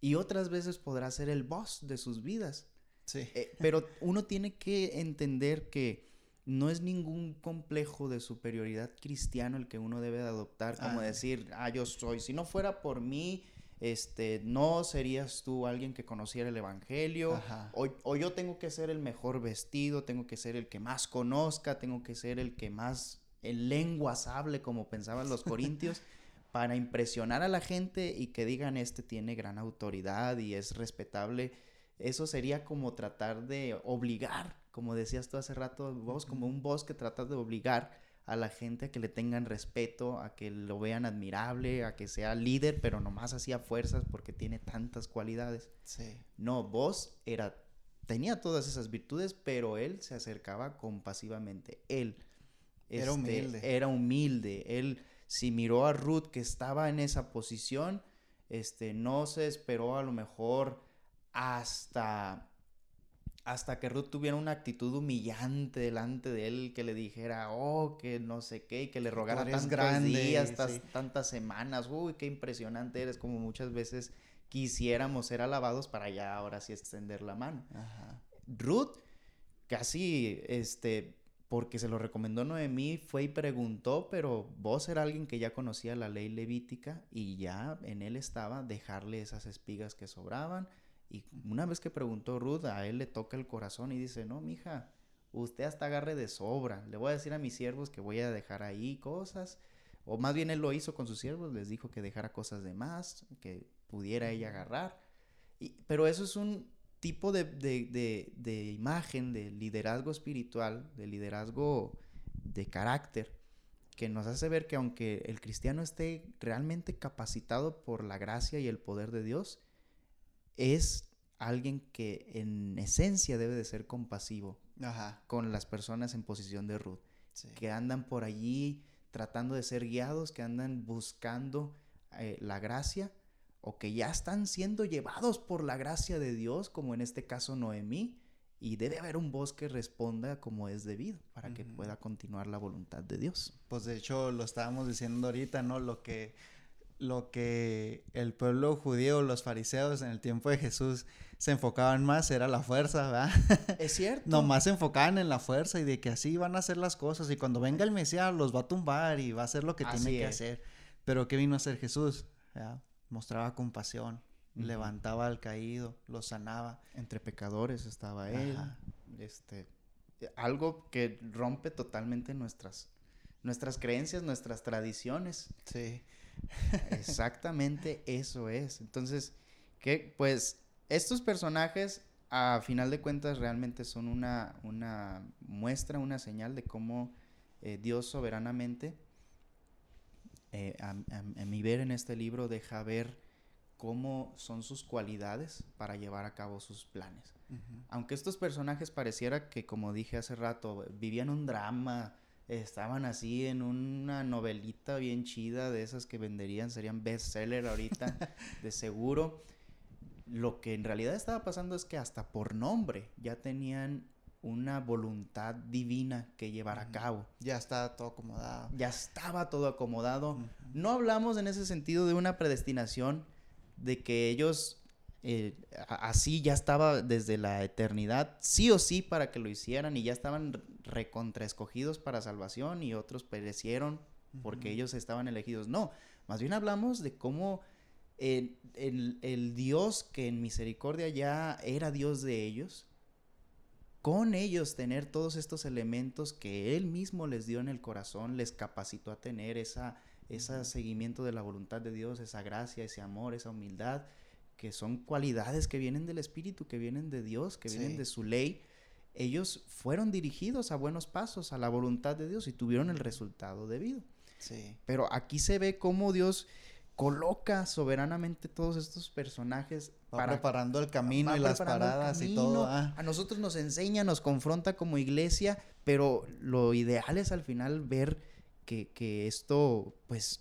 y otras veces podrá ser el boss de sus vidas. Sí. Eh, pero uno tiene que entender que no es ningún complejo de superioridad cristiano el que uno debe de adoptar, como ah. decir, ah, yo soy, si no fuera por mí, este, no serías tú alguien que conociera el Evangelio, o, yo tengo que ser el mejor vestido, tengo que ser el que más conozca, tengo que ser el que más en lenguas hable, como pensaban los [laughs] corintios, para impresionar a la gente y que digan, este tiene gran autoridad y es respetable. Eso sería como tratar de obligar, como decías tú hace rato, vos como un boss que trata de obligar a la gente a que le tengan respeto, a que lo vean admirable, a que sea líder, pero nomás hacía fuerzas porque tiene tantas cualidades. Sí. No, vos era tenía todas esas virtudes, pero él se acercaba compasivamente. Él era este, humilde. Era humilde. Él si miró a Ruth que estaba en esa posición, este no se esperó a lo mejor hasta hasta que Ruth tuviera una actitud humillante delante de él, que le dijera, oh, que no sé qué, y que le rogara tantos grande, días, tantas semanas, uy, qué impresionante eres, como muchas veces quisiéramos ser alabados para ya ahora sí extender la mano. Ruth casi, este, porque se lo recomendó Noemí, fue y preguntó, pero vos era alguien que ya conocía la ley levítica y ya en él estaba dejarle esas espigas que sobraban y una vez que preguntó Ruth, a él le toca el corazón y dice, no, mija, usted hasta agarre de sobra. Le voy a decir a mis siervos que voy a dejar ahí cosas. O más bien él lo hizo con sus siervos, les dijo que dejara cosas de más, que pudiera ella agarrar. Y, pero eso es un tipo de, de, de imagen de liderazgo espiritual, de liderazgo de carácter, que nos hace ver que aunque el cristiano esté realmente capacitado por la gracia y el poder de Dios, es alguien que en esencia debe de ser compasivo con las personas en posición de Ruth, que andan por allí tratando de ser guiados, que andan buscando eh, la gracia o que ya están siendo llevados por la gracia de Dios, como en este caso Noemí, y debe haber un voz que responda como es debido para que pueda continuar la voluntad de Dios. Pues de hecho lo estábamos diciendo ahorita, ¿no? Lo que lo que el pueblo judío, los fariseos en el tiempo de Jesús se enfocaban más era la fuerza, ¿verdad? [laughs] Es cierto. Nomás se enfocaban en la fuerza y de que así van a hacer las cosas y cuando venga el Mesías los va a tumbar y va a hacer lo que tiene que hacer. Pero ¿qué vino a hacer Jesús? Mostraba compasión, levantaba al caído, lo sanaba. Entre pecadores estaba él. Este, algo que rompe totalmente nuestras, nuestras creencias, nuestras tradiciones. Sí. Exactamente eso es. Entonces, que pues estos personajes a final de cuentas realmente son una, una muestra, una señal de cómo eh, Dios soberanamente, eh, a, mi ver en este libro, deja ver cómo son sus cualidades para llevar a cabo sus planes. Aunque estos personajes pareciera que, como dije hace rato, vivían un drama, estaban así en una novelita bien chida de esas que venderían, serían bestseller ahorita, [laughs] de seguro. Lo que en realidad estaba pasando es que hasta por nombre ya tenían una voluntad divina que llevar a cabo. Ya estaba todo acomodado. Ya estaba todo acomodado. No hablamos en ese sentido de una predestinación, de que ellos eh, así ya estaba desde la eternidad, sí o sí para que lo hicieran y ya estaban recontraescogidos para salvación y otros perecieron porque ellos estaban elegidos. No, más bien hablamos de cómo el, el, Dios que en misericordia ya era Dios de ellos, con ellos tener todos estos elementos que Él mismo les dio en el corazón, les capacitó a tener esa, ese seguimiento de la voluntad de Dios, esa gracia, ese amor, esa humildad que son cualidades que vienen del Espíritu, que vienen de Dios, que vienen de su ley, ellos fueron dirigidos a buenos pasos, a la voluntad de Dios y tuvieron el resultado debido. Sí. Pero aquí se ve cómo Dios coloca soberanamente todos estos personajes para preparando el camino y las paradas y todo. Ah. A nosotros nos enseña, nos confronta como iglesia, pero lo ideal es al final ver que, que esto, pues,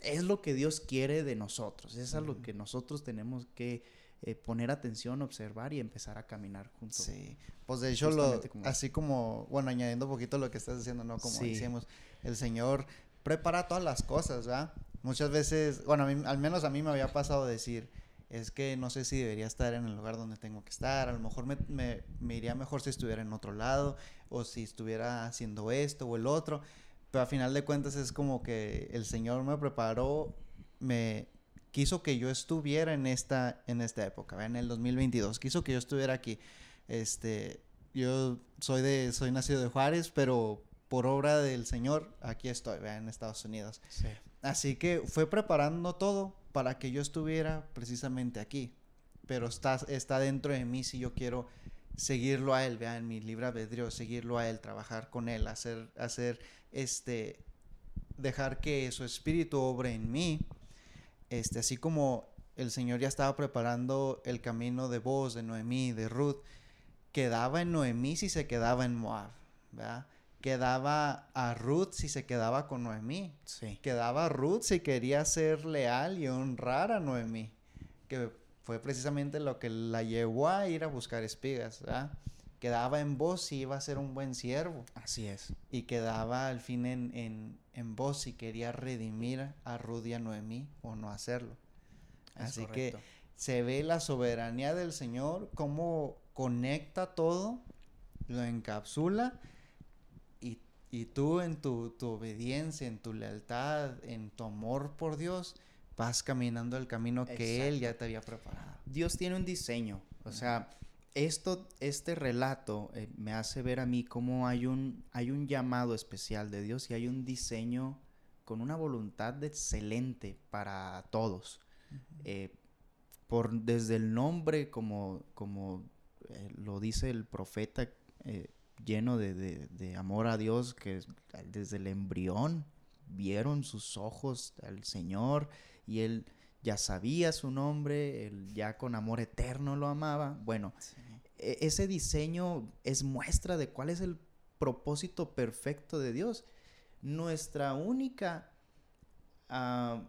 es lo que Dios quiere de nosotros, es a lo que nosotros tenemos que eh, poner atención, observar y empezar a caminar juntos. Sí, pues de hecho, lo, así como, bueno, añadiendo un poquito lo que estás diciendo, ¿no? Como decíamos, el Señor prepara todas las cosas, ¿verdad? Muchas veces, bueno, al menos a mí me había pasado decir, es que no sé si debería estar en el lugar donde tengo que estar, a lo mejor me, me, me iría mejor si estuviera en otro lado, o si estuviera haciendo esto o el otro, pero a final de cuentas es como que el Señor me preparó, me quiso que yo estuviera en esta, en esta época, en el 2022, quiso que yo estuviera aquí. Este, yo soy de, soy nacido de Juárez, pero por obra del Señor, aquí estoy, en Estados Unidos. Así que fue preparando todo para que yo estuviera precisamente aquí. Pero está, está dentro de mí si yo quiero seguirlo a Él, vean, en mi libre albedrío, seguirlo a Él, trabajar con Él, hacer, hacer este, dejar que su espíritu obre en mí, este, así como el Señor ya estaba preparando el camino de vos, de Noemí, de Ruth, quedaba en Noemí si se quedaba en Moab, ¿verdad? Quedaba a Ruth si se quedaba con Noemí. Sí. Quedaba a Ruth si quería ser leal y honrar a Noemí. Que fue precisamente lo que la llevó a ir a buscar espigas, ¿verdad? Quedaba en vos si iba a ser un buen siervo. Así es. Y quedaba al fin en, en, en vos si quería redimir a Rudy a Noemí o no hacerlo. Así que se ve la soberanía del Señor, cómo conecta todo, lo encapsula y, y tú en tu, tu, obediencia, en tu lealtad, en tu amor por Dios, vas caminando el camino que Él ya te había preparado. Dios tiene un diseño, o sea, esto, este relato eh, me hace ver a mí cómo hay un, hay un llamado especial de Dios y hay un diseño con una voluntad excelente para todos. Eh, por, desde el nombre, como, como eh, lo dice el profeta, lleno de, de, amor a Dios, que desde el embrión vieron sus ojos al Señor y él ya sabía su nombre, él ya con amor eterno lo amaba. Bueno, e, ese diseño es muestra de cuál es el propósito perfecto de Dios. Nuestra única ah,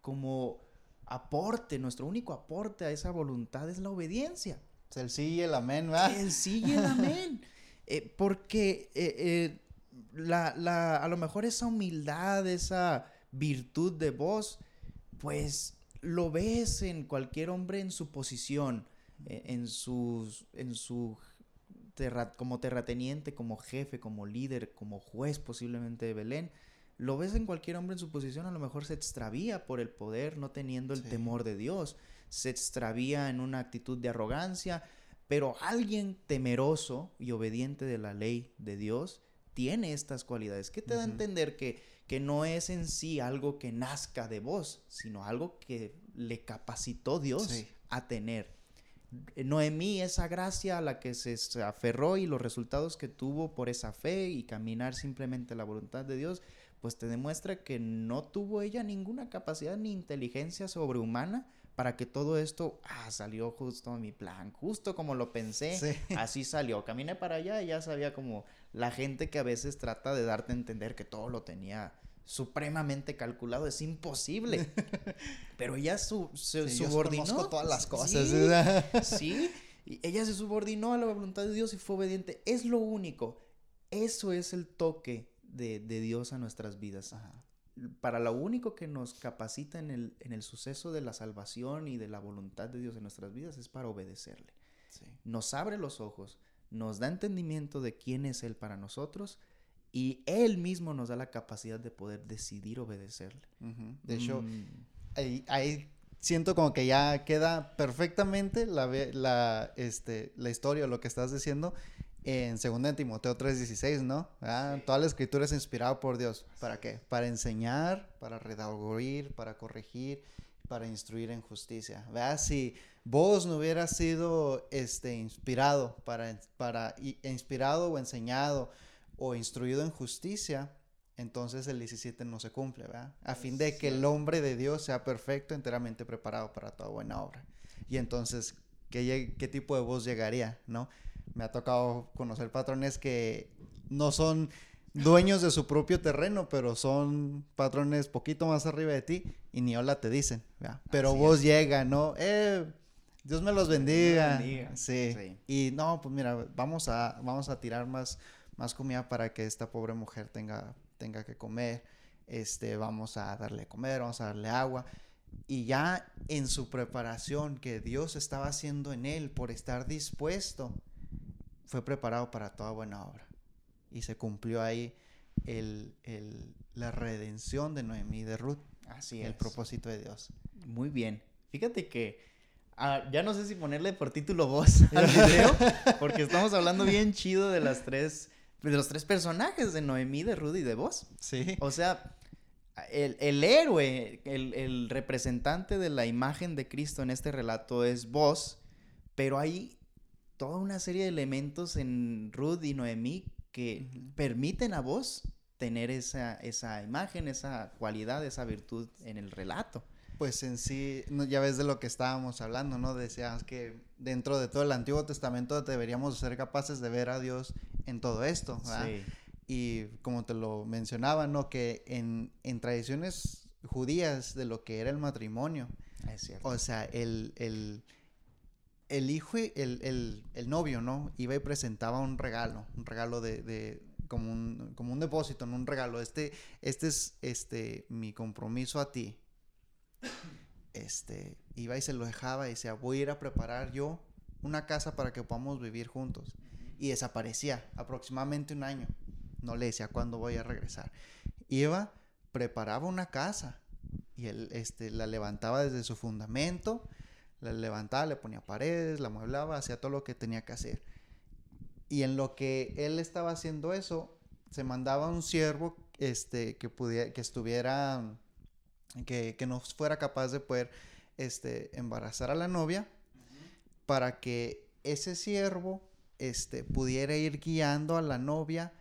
como aporte, nuestro único aporte a esa voluntad es la obediencia. El sí y el amén, ¿verdad? El sí y el amén. [laughs] Eh, porque eh, eh, la, la, a lo mejor esa humildad, esa virtud de voz, pues lo ves en cualquier hombre en su posición, e, en, sus, en su como terrateniente, como jefe, como líder, como juez posiblemente de Belén. Lo ves en cualquier hombre en su posición, a lo mejor se extravía por el poder, no teniendo el temor de Dios, se extravía en una actitud de arrogancia, pero alguien temeroso y obediente de la ley de Dios tiene estas cualidades. ¿Qué te da a entender que, que no es en sí algo que nazca de vos, sino algo que le capacitó Dios a tener? Noemí, esa gracia a la que se aferró y los resultados que tuvo por esa fe y caminar simplemente la voluntad de Dios, pues te demuestra que no tuvo ella ninguna capacidad ni inteligencia sobrehumana para que todo esto ah, salió justo a mi plan, justo como lo pensé, así salió. Caminé para allá y ya sabía como la gente que a veces trata de darte a entender que todo lo tenía supremamente calculado, es imposible. [laughs] Pero ella su, se subordinó. todas las cosas. Sí, ella se subordinó a la voluntad de Dios y fue obediente. Es lo único. Eso es el toque de, Dios a nuestras vidas. Para lo único que nos capacita en el, en el suceso de la salvación y de la voluntad de Dios en nuestras vidas es para obedecerle. Nos abre los ojos, nos da entendimiento de quién es Él para nosotros y Él mismo nos da la capacidad de poder decidir obedecerle. De hecho, mm. ahí, siento como que ya queda perfectamente la, la, este, la historia, lo que estás diciendo en 2 Timoteo 3:16, ¿no? Ah, Toda la escritura es inspirada por Dios. ¿Para qué? Para enseñar, para redaguir, para corregir, para instruir en justicia. ¿Verdad? Si vos no hubieras sido este, inspirado, para, para, inspirado o enseñado o instruido en justicia, entonces el 17 no se cumple, ¿verdad? A fin de que el hombre de Dios sea perfecto, enteramente preparado para toda buena obra. Y entonces, ¿qué, qué tipo de voz llegaría, no? Me ha tocado conocer patrones que no son dueños de su propio terreno, pero son patrones poquito más arriba de ti y ni hola te dicen, ¿verdad? Pero vos llega, ¿no? Eh, Dios me los bendiga. Sí. sí. Y no, pues mira, vamos a, vamos a tirar más más comida para que esta pobre mujer tenga, tenga que comer. Este, vamos a darle a comer, vamos a darle agua. Y ya en su preparación que Dios estaba haciendo en él por estar dispuesto, fue preparado para toda buena obra. Y se cumplió ahí el, el, la redención de Noemí de Ruth. Así El propósito de Dios. Muy bien. Fíjate que ah, ya no sé si ponerle por título voz al video, [laughs] porque estamos hablando bien chido de las tres de los tres personajes de Noemí, de Rudy y de vos. Sí. O sea, el, el héroe, el, el, representante de la imagen de Cristo en este relato es vos, pero hay toda una serie de elementos en Rudy y Noemí que permiten a vos tener esa, esa imagen, esa cualidad, esa virtud en el relato. Pues en sí, ya ves de lo que estábamos hablando, ¿no? Decías que dentro de todo el Antiguo Testamento deberíamos ser capaces de ver a Dios en todo esto, ¿verdad? Sí. Y como te lo mencionaba, ¿no? Que en, en tradiciones judías de lo que era el matrimonio, es cierto. O sea, el, el, el hijo, el, el, el, novio, ¿no? Iba y presentaba un regalo, un regalo de, de como, un, como un depósito, no un regalo. Este, este es este, mi compromiso a ti. Este, iba y se lo dejaba y decía, voy a ir a preparar yo una casa para que podamos vivir juntos. Y desaparecía aproximadamente un año. No le decía cuándo voy a regresar. Iba, preparaba una casa y él este, la levantaba desde su fundamento, la levantaba, le ponía paredes, la mueblaba, hacía todo lo que tenía que hacer. Y en lo que él estaba haciendo eso, se mandaba un siervo este, que, pudiera, que estuviera, que, que no fuera capaz de poder este, embarazar a la novia, para que ese siervo este, pudiera ir guiando a la novia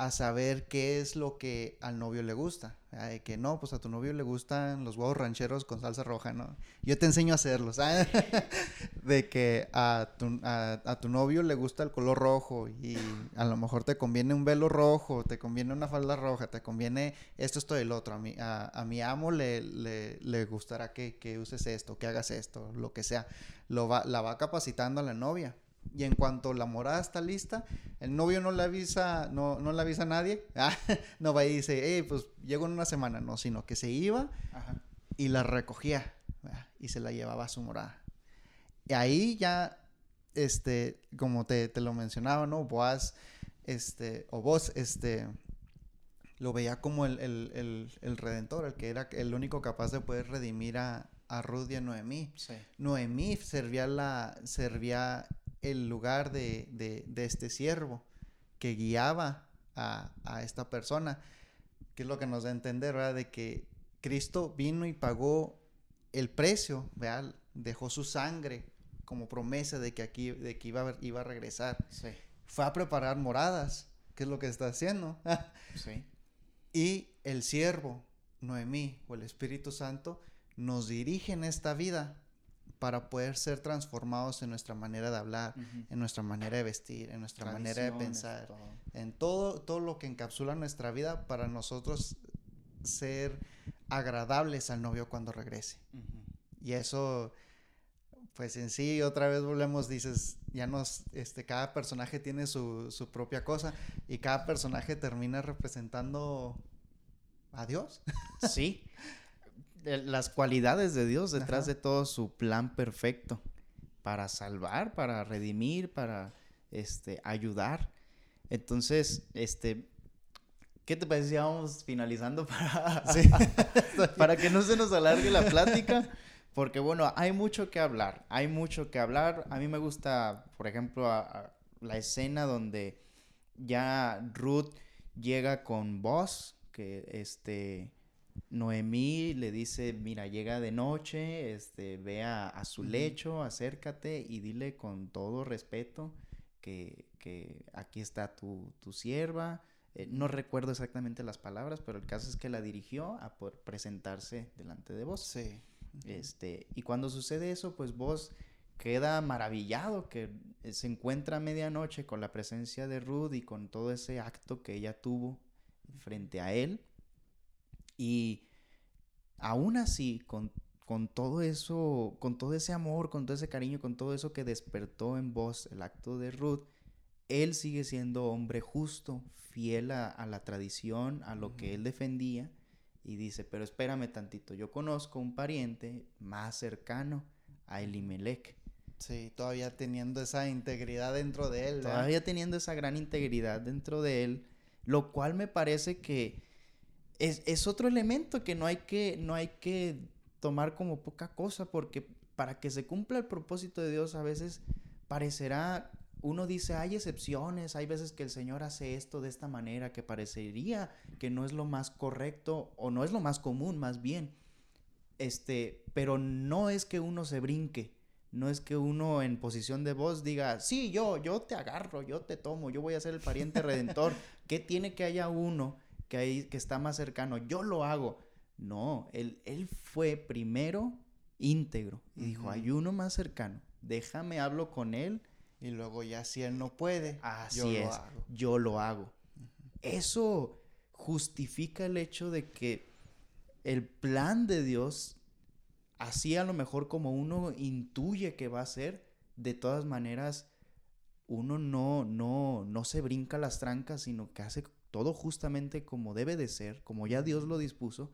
a saber qué es lo que al novio le gusta. Ay, que no, pues a tu novio le gustan los huevos rancheros con salsa roja, ¿no? Yo te enseño a hacerlos. [laughs] de que a tu, a, tu, novio le gusta el color rojo y a lo mejor te conviene un velo rojo, te conviene una falda roja, te conviene esto, esto y el otro. A mi, a, mi amo le, le, le gustará que, que, uses esto, que hagas esto, lo que sea. Lo va, la va capacitando a la novia. Y en cuanto la morada está lista, el novio no le avisa, no, no le avisa a nadie. [laughs] Ah, no va y dice, hey, pues llego en una semana. No, sino que se iba y la recogía y se la llevaba a su morada. Y ahí ya, este, como te, te lo mencionaba, ¿no? Boaz, este, o vos, este, lo veía como el, el, el, el, redentor, el que era el único capaz de poder redimir a, a Ruth y a Noemí. Noemí servía, la, servía el lugar de, de, este siervo que guiaba a, a, esta persona, que es lo que nos da a entender, ¿verdad? De que Cristo vino y pagó el precio, ¿verdad? Dejó su sangre como promesa de que aquí, de que iba a, iba a regresar. Fue a preparar moradas, que es lo que está haciendo. [laughs] sí. Y el siervo, Noemí, o el Espíritu Santo, nos dirige en esta vida para poder ser transformados en nuestra manera de hablar, en nuestra manera de vestir, en nuestra manera de pensar, en todo, todo lo que encapsula nuestra vida para nosotros ser agradables al novio cuando regrese. Y eso, pues en sí, otra vez volvemos, dices, ya nos, este, cada personaje tiene su, su propia cosa y cada personaje termina representando a Dios. Sí. [laughs] las cualidades de Dios detrás de todo su plan perfecto para salvar, para redimir, para este ayudar. Entonces, este ¿qué te parece vamos finalizando [laughs] para [laughs] para que no se nos alargue la plática? Porque bueno, hay mucho que hablar, hay mucho que hablar. A mí me gusta, por ejemplo, la escena donde ya Ruth llega con vos, que este Noemí le dice, mira, llega de noche, este, ve a, su lecho, acércate y dile con todo respeto que, aquí está tu, sierva. Eh, no recuerdo exactamente las palabras, pero el caso es que la dirigió a presentarse delante de vos. Sí. Este, y cuando sucede eso, pues vos queda maravillado que se encuentra a medianoche con la presencia de Ruth y con todo ese acto que ella tuvo frente a él y aún así, con, todo eso, con todo ese amor, con todo ese cariño, con todo eso que despertó en vos el acto de Ruth, él sigue siendo hombre justo, fiel a, la tradición, a lo que él defendía. Y dice, pero espérame tantito, yo conozco un pariente más cercano a Elimelech. Sí, todavía teniendo esa integridad dentro de él. Todavía teniendo esa gran integridad dentro de él, lo cual me parece que es, otro elemento que no hay que, no hay que tomar como poca cosa, porque para que se cumpla el propósito de Dios a veces parecerá, uno dice, hay excepciones, hay veces que el Señor hace esto de esta manera que parecería que no es lo más correcto o no es lo más común más bien. Este, pero no es que uno se brinque, no es que uno en posición de voz diga, sí, yo, yo te agarro, yo te tomo, yo voy a ser el pariente redentor. [laughs] ¿Qué tiene que haya uno que, hay, que está más cercano, yo lo hago. No, él, él fue primero íntegro y dijo, hay uno más cercano, déjame hablo con él. Y luego ya si él no puede, Así yo lo hago. Yo lo hago. Eso justifica el hecho de que el plan de Dios así a lo mejor como uno intuye que va a ser, de todas maneras uno no, no, no se brinca las trancas, sino que hace todo justamente como debe de ser, como ya Dios lo dispuso,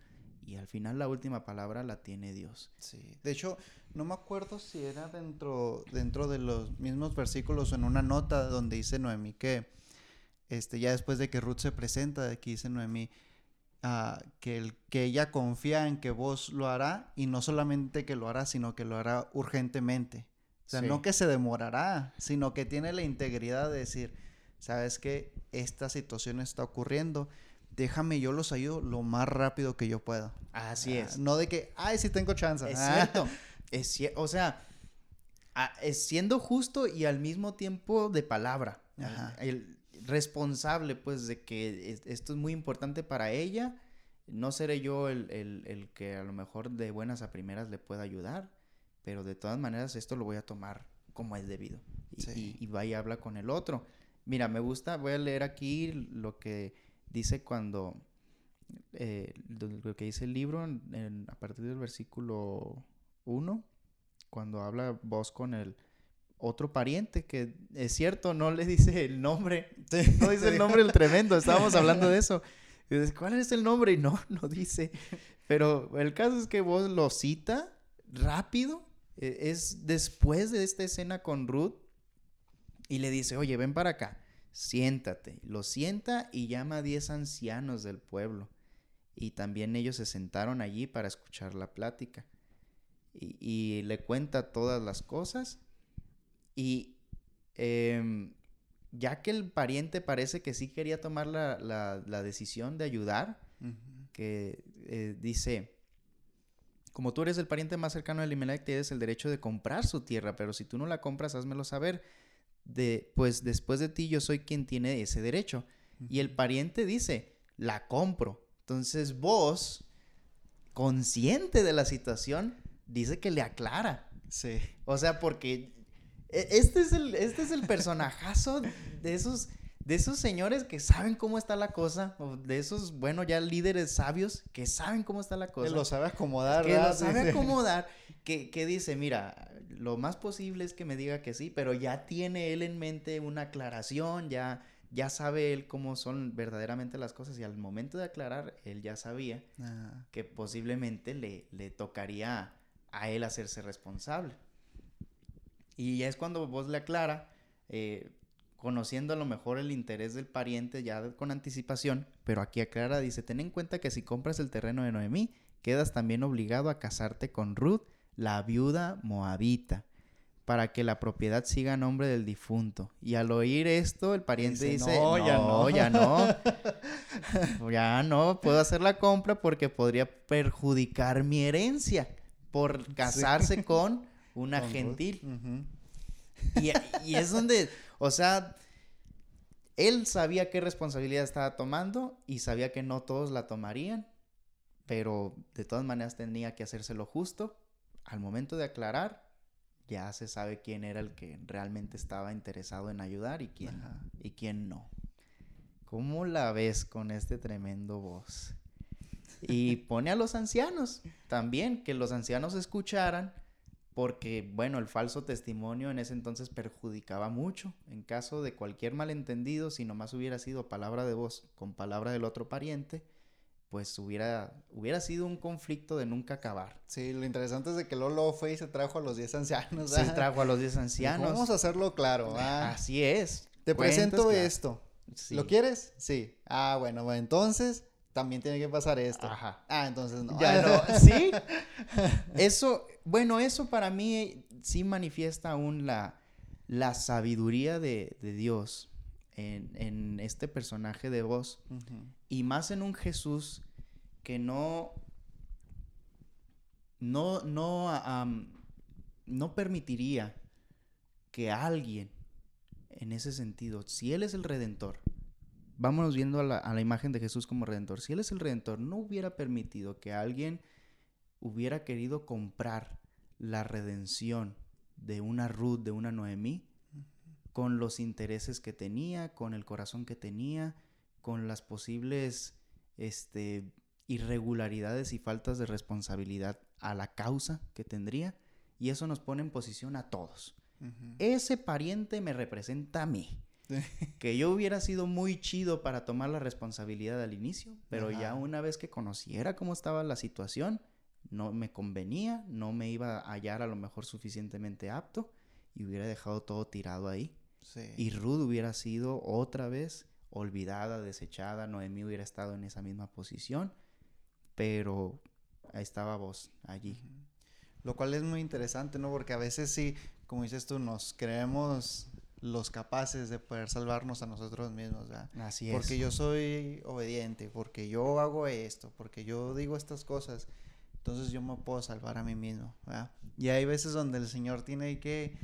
y al final la última palabra la tiene Dios. Sí. De hecho, no me acuerdo si era dentro, dentro de los mismos versículos o en una nota donde dice Noemí que este, ya después de que Ruth se presenta, aquí dice Noemí, uh, que, el, que ella confía en que vos lo hará y no solamente que lo hará, sino que lo hará urgentemente. O sea, no que se demorará, sino que tiene la integridad de decir, sabes que esta situación está ocurriendo, déjame yo los ayudo lo más rápido que yo pueda. Así es. No de que, ay, sí tengo chance. Es cierto. [laughs] es o sea, es siendo justo y al mismo tiempo de palabra. Ajá. El, responsable, pues, de que esto es muy importante para ella. No seré yo el, el, que a lo mejor de buenas a primeras le pueda ayudar, pero de todas maneras esto lo voy a tomar como es debido. Y, y, va y habla con el otro. Mira, me gusta, voy a leer aquí lo que dice cuando, eh, lo que dice el libro a partir del versículo 1, cuando habla vos con el otro pariente que es cierto, no le dice el nombre, [laughs] no dice el nombre del tremendo, estábamos hablando de eso. Dices, ¿cuál es el nombre? Y no, [laughs] no dice. Pero el caso es que vos lo cita rápido, e, es después de esta escena con Ruth y le dice, oye, ven para acá, siéntate. Lo sienta y llama a diez ancianos del pueblo. Y también ellos se sentaron allí para escuchar la plática. Y, y le cuenta todas las cosas y em, ya que el pariente parece que sí quería tomar la, decisión de ayudar, que eh, dice, como tú eres el pariente más cercano de Elimelech, tienes el derecho de comprar su tierra, pero si tú no la compras, házmelo saber. De, pues después de ti yo soy quien tiene ese derecho. Y el pariente dice, la compro. Entonces vos, consciente de la situación, dice que le aclara. Sí. O sea, porque e, este es el, este es el [laughs] personajazo de esos, de esos señores que saben cómo está la cosa, o de esos, bueno, ya líderes sabios que saben cómo está la cosa. Que lo sabe acomodar, Que lo sabe acomodar, que, que dice, mira, lo más posible es que me diga que sí, pero ya tiene él en mente una aclaración, ya, ya sabe él cómo son verdaderamente las cosas y al momento de aclarar, él ya sabía ah. que posiblemente le, le tocaría a él hacerse responsable. Y ya es cuando vos le aclara, eh, conociendo a lo mejor el interés del pariente ya con anticipación, pero aquí aclara, dice, ten en cuenta que si compras el terreno de Noemí, quedas también obligado a casarte con Ruth, la viuda moabita, para que la propiedad siga a nombre del difunto. Y al oír esto, el pariente dice, no, ya no, ya no, [laughs] [laughs] ya no, puedo hacer la compra porque podría perjudicar mi herencia por casarse con una gentil. y, es donde, o sea, él sabía qué responsabilidad estaba tomando y sabía que no todos la tomarían, pero de todas maneras tenía que hacérselo justo. Al momento de aclarar, ya se sabe quién era el que realmente estaba interesado en ayudar y quién, y quién no. ¿Cómo la ves con este tremendo voz? Y pone a los ancianos también, que los ancianos escucharan porque, bueno, el falso testimonio en ese entonces perjudicaba mucho. En caso de cualquier malentendido, si nomás hubiera sido palabra de voz con palabra del otro pariente, pues hubiera, hubiera sido un conflicto de nunca acabar. Sí, lo interesante es de que Lolo fue y se trajo a los 10 ancianos. Se trajo a los 10 ancianos. Vamos a hacerlo claro. Así es. Te presento esto. ¿Lo quieres? Sí. Ah, bueno, bueno, entonces también tiene que pasar esto. Ajá. Ah, entonces no. Ya no. [laughs] Sí. Eso, bueno, eso para mí sí manifiesta aún la, la sabiduría de, Dios en, este personaje de voz. Y más en un Jesús que no. No, no, no permitiría que alguien, en ese sentido, si Él es el redentor, vámonos viendo a la, imagen de Jesús como redentor. Si Él es el redentor, no hubiera permitido que alguien hubiera querido comprar la redención de una Ruth, de una Noemí, con los intereses que tenía, con el corazón que tenía, con las posibles este, irregularidades y faltas de responsabilidad a la causa que tendría y eso nos pone en posición a todos. Ese pariente me representa a mí. que yo hubiera sido muy chido para tomar la responsabilidad al inicio, pero ya una vez que conociera cómo estaba la situación, no me convenía, no me iba a hallar a lo mejor suficientemente apto y hubiera dejado todo tirado ahí. Y Ruth hubiera sido otra vez olvidada, desechada, Noemí hubiera estado en esa misma posición, pero ahí estaba vos, allí. Lo cual es muy interesante, ¿no? Porque a veces sí, como dices tú, nos creemos los capaces de poder salvarnos a nosotros mismos, ¿verdad? Así es. Porque yo soy obediente, porque yo hago esto, porque yo digo estas cosas, entonces yo me puedo salvar a mí mismo, ¿verdad? Y hay veces donde el Señor tiene que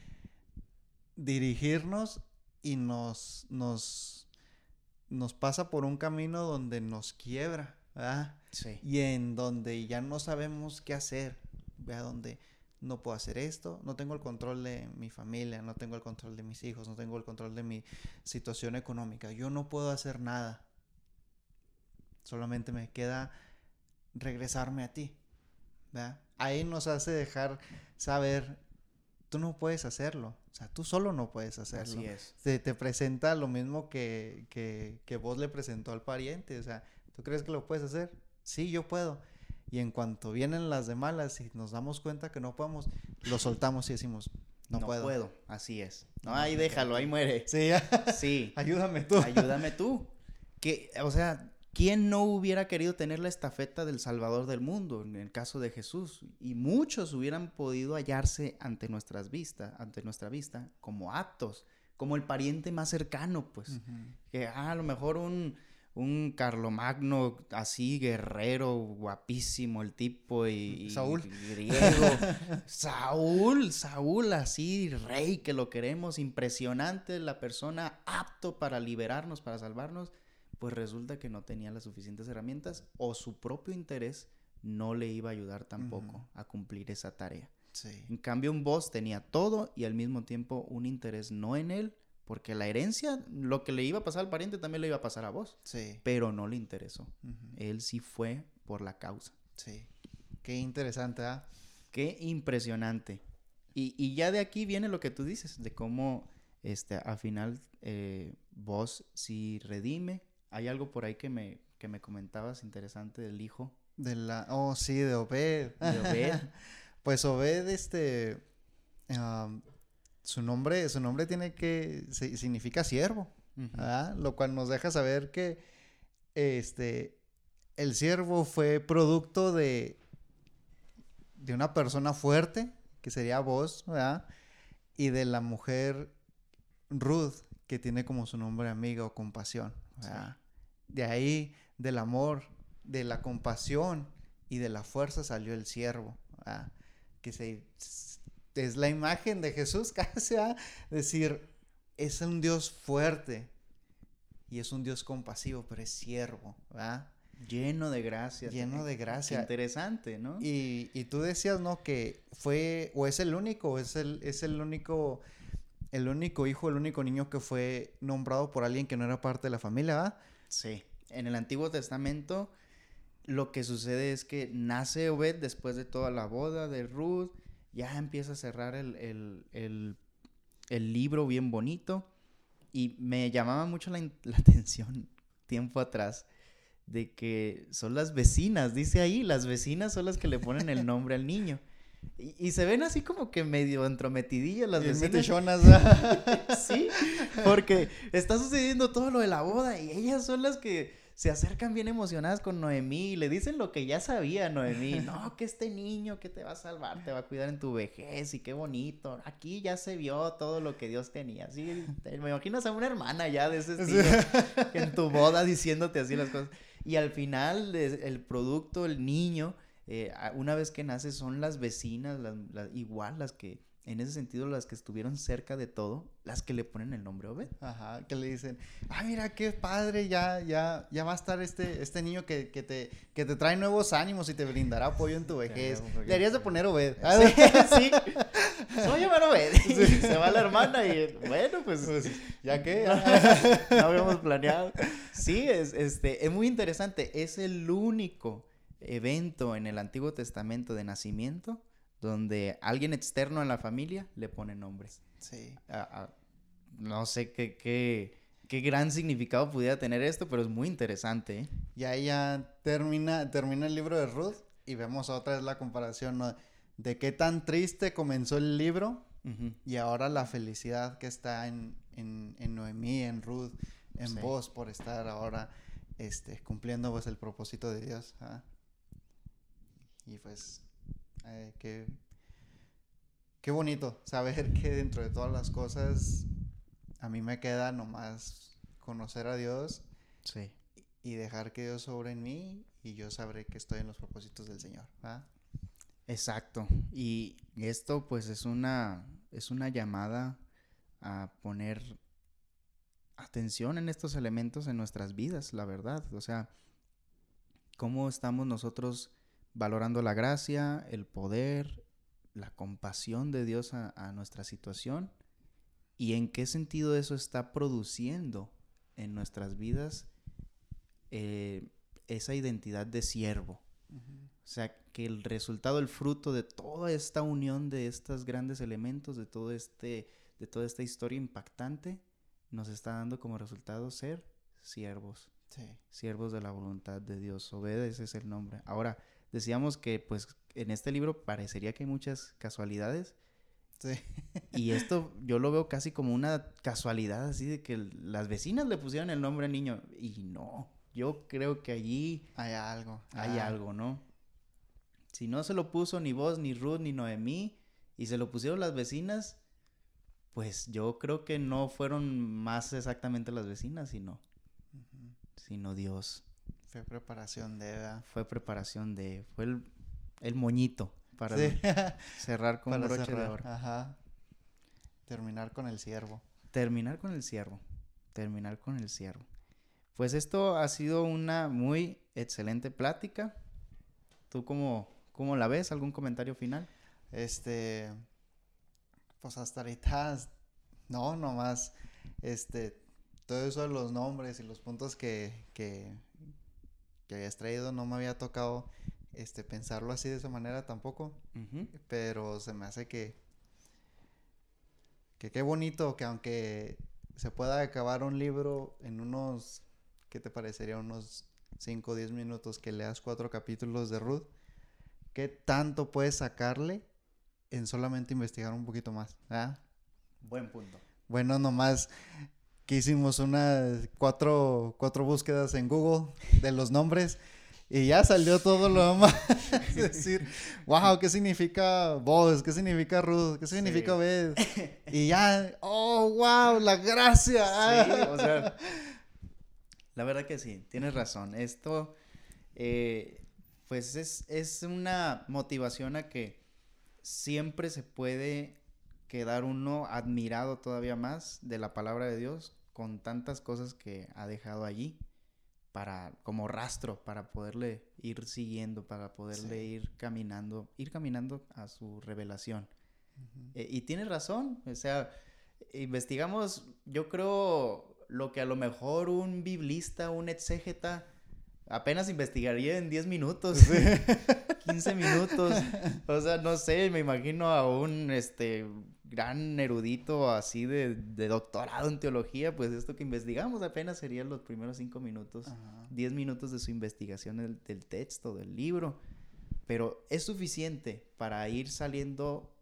dirigirnos y nos, nos, nos pasa por un camino donde nos quiebra, ¿verdad? Sí. Y en donde ya no sabemos qué hacer, vea donde no puedo hacer esto, no tengo el control de mi familia, no tengo el control de mis hijos, no tengo el control de mi situación económica, yo no puedo hacer nada. Solamente me queda regresarme a ti. ¿Verdad? Ahí nos hace dejar saber, tú no puedes hacerlo, o sea, tú solo no puedes hacerlo. Así es. Te, te presenta lo mismo que, que, que vos le presentó al pariente, o sea, ¿tú crees que lo puedes hacer? Sí, yo puedo y en cuanto vienen las de malas y nos damos cuenta que no podemos, lo soltamos y decimos, no, no puedo. Así es. No, ahí déjalo, ahí muere. Sí, sí. [laughs] Ayúdame tú. Ayúdame tú. Que, o sea, ¿quién no hubiera querido tener la estafeta del Salvador del mundo en el caso de Jesús? Y muchos hubieran podido hallarse ante nuestras vistas, ante nuestra vista, como aptos, como el pariente más cercano, pues. Que ah, a lo mejor un un Carlomagno así, guerrero, guapísimo el tipo y, Saúl. [laughs] griego. Saúl, Saúl así, rey que lo queremos, impresionante, la persona apto para liberarnos, para salvarnos, pues resulta que no tenía las suficientes herramientas o su propio interés no le iba a ayudar tampoco a cumplir esa tarea. En cambio, un boss tenía todo y al mismo tiempo un interés no en él, porque la herencia, lo que le iba a pasar al pariente también le iba a pasar a vos. Sí. Pero no le interesó. Él sí fue por la causa. Sí. Qué interesante, ¿ah? Qué impresionante. Y, y, ya de aquí viene lo que tú dices, de cómo este, al final eh, vos sí redime. Hay algo por ahí que me, que me comentabas interesante del hijo. De la, oh sí, de Obed. De Obed. [laughs] pues Obed, este, su nombre, su nombre tiene que, significa siervo, lo cual nos deja saber que este, el siervo fue producto de, de una persona fuerte, que sería vos, ¿verdad? Y de la mujer Ruth, que tiene como su nombre amiga o compasión, De ahí, del amor, de la compasión y de la fuerza salió el siervo, Que se es la imagen de Jesús [laughs] casi a decir, es un Dios fuerte y es un Dios compasivo, pero es siervo, ¿verdad? Lleno de gracia. Lleno de gracia. Interesante, ¿no? Y, y, tú decías, ¿no? Que fue, o es el único, es el, es el único, el único hijo, el único niño que fue nombrado por alguien que no era parte de la familia, ¿verdad? Sí. En el Antiguo Testamento, lo que sucede es que nace Obed después de toda la boda de Ruth ya empieza a cerrar el, libro bien bonito. Y me llamaba mucho [laughs] la, atención tiempo atrás de que son las vecinas, dice ahí, las vecinas son las que le ponen el nombre al niño. Y, se ven así como que medio entrometidillas las vecinas. [laughs] sí, porque está sucediendo todo lo de la boda y ellas son las que se acercan bien emocionadas con Noemí y le dicen lo que ya sabía Noemí. No, que este niño que te va a salvar, te va a cuidar en tu vejez y qué bonito. Aquí ya se vio todo lo que Dios tenía. Sí, me imaginas a una hermana ya de ese estilo en tu boda diciéndote así las cosas. Y al final el producto, el niño, eh, una vez que nace son las vecinas, igual las que en ese sentido, las que estuvieron cerca de todo, las que le ponen el nombre Obed. Ajá, que le dicen, ah, mira qué padre, ya, ya, ya va a estar este, este niño que, que, te, que te trae nuevos ánimos y te brindará apoyo en tu vejez. Le harías de poner Obed. [laughs] Sí, [laughs] sí. Soy llamar Obed. Se va la hermana y, bueno, pues, pues ya que, [laughs] no habíamos planeado. Sí, es, este, es muy interesante. Es el único evento en el Antiguo Testamento de nacimiento donde alguien externo a la familia le pone nombres. Sí. no sé qué, qué, qué, gran significado pudiera tener esto, pero es muy interesante. ¿eh? Y ahí ya termina, termina el libro de Ruth y vemos otra vez la comparación de qué tan triste comenzó el libro y ahora la felicidad que está en, en, en Noemí, en Ruth, en vos por estar ahora este, cumpliendo pues el propósito de Dios. ¿ah? Y pues, eh, qué, qué bonito saber que dentro de todas las cosas a mí me queda nomás conocer a Dios sí. y dejar que Dios sobre en mí y yo sabré que estoy en los propósitos del Señor. ¿ah? Exacto. Y esto pues es una, es una llamada a poner atención en estos elementos en nuestras vidas, la verdad. O sea, cómo estamos nosotros valorando la gracia, el poder, la compasión de Dios a, nuestra situación y en qué sentido eso está produciendo en nuestras vidas eh, esa identidad de siervo. O sea, que el resultado, el fruto de toda esta unión de estos grandes elementos, de todo este, de toda esta historia impactante, nos está dando como resultado ser siervos. Sí. Siervos de la voluntad de Dios. Obede, ese es el nombre. Ahora, decíamos que pues en este libro parecería que hay muchas casualidades. Sí. y esto yo lo veo casi como una casualidad, así de que las vecinas le pusieron el nombre al niño. Y no, yo creo que allí hay algo. Hay ah. algo, ¿no? Si no se lo puso ni vos, ni Ruth, ni Noemí, y se lo pusieron las vecinas, pues yo creo que no fueron más exactamente las vecinas, sino, sino Dios. Fue preparación de... Fue preparación de... Fue el, moñito para [laughs] cerrar con broche de oro. Ajá. Terminar con el ciervo. Terminar con el ciervo. Terminar con el ciervo. Pues esto ha sido una muy excelente plática. ¿Tú cómo, cómo la ves? ¿Algún comentario final? Este, pues hasta ahorita, no, nomás, este, todo eso de los nombres y los puntos que, que, que habías traído no me había tocado, este, pensarlo así de esa manera tampoco, pero se me hace que, que qué bonito que aunque se pueda acabar un libro en unos, ¿qué te parecería? Unos 5 o 10 minutos que leas cuatro capítulos de Ruth, ¿qué tanto puedes sacarle en solamente investigar un poquito más. ¿ah? Buen punto. Bueno, nomás que hicimos unas cuatro, cuatro búsquedas en Google de los nombres y ya salió todo lo demás. [laughs] es decir, wow, ¿qué significa vos? ¿Qué significa Ruth? ¿Qué significa sí. [laughs] Y ya, oh, wow, la gracia. Sí, o sea, [laughs] la verdad que sí, tienes razón. Esto, eh, pues es, es una motivación a que siempre se puede quedar uno admirado todavía más de la palabra de Dios con tantas cosas que ha dejado allí para como rastro para poderle ir siguiendo para poderle ir caminando ir caminando a su revelación. Eh, y tiene razón o sea investigamos yo creo lo que a lo mejor un biblista un exégeta apenas investigaría en 10 minutos, 15 [laughs] minutos. O sea, no sé, me imagino a un este gran erudito así de, doctorado en teología, pues esto que investigamos apenas serían los primeros 5 minutos, 10 minutos de su investigación del, texto, del libro. Pero es suficiente para ir saliendo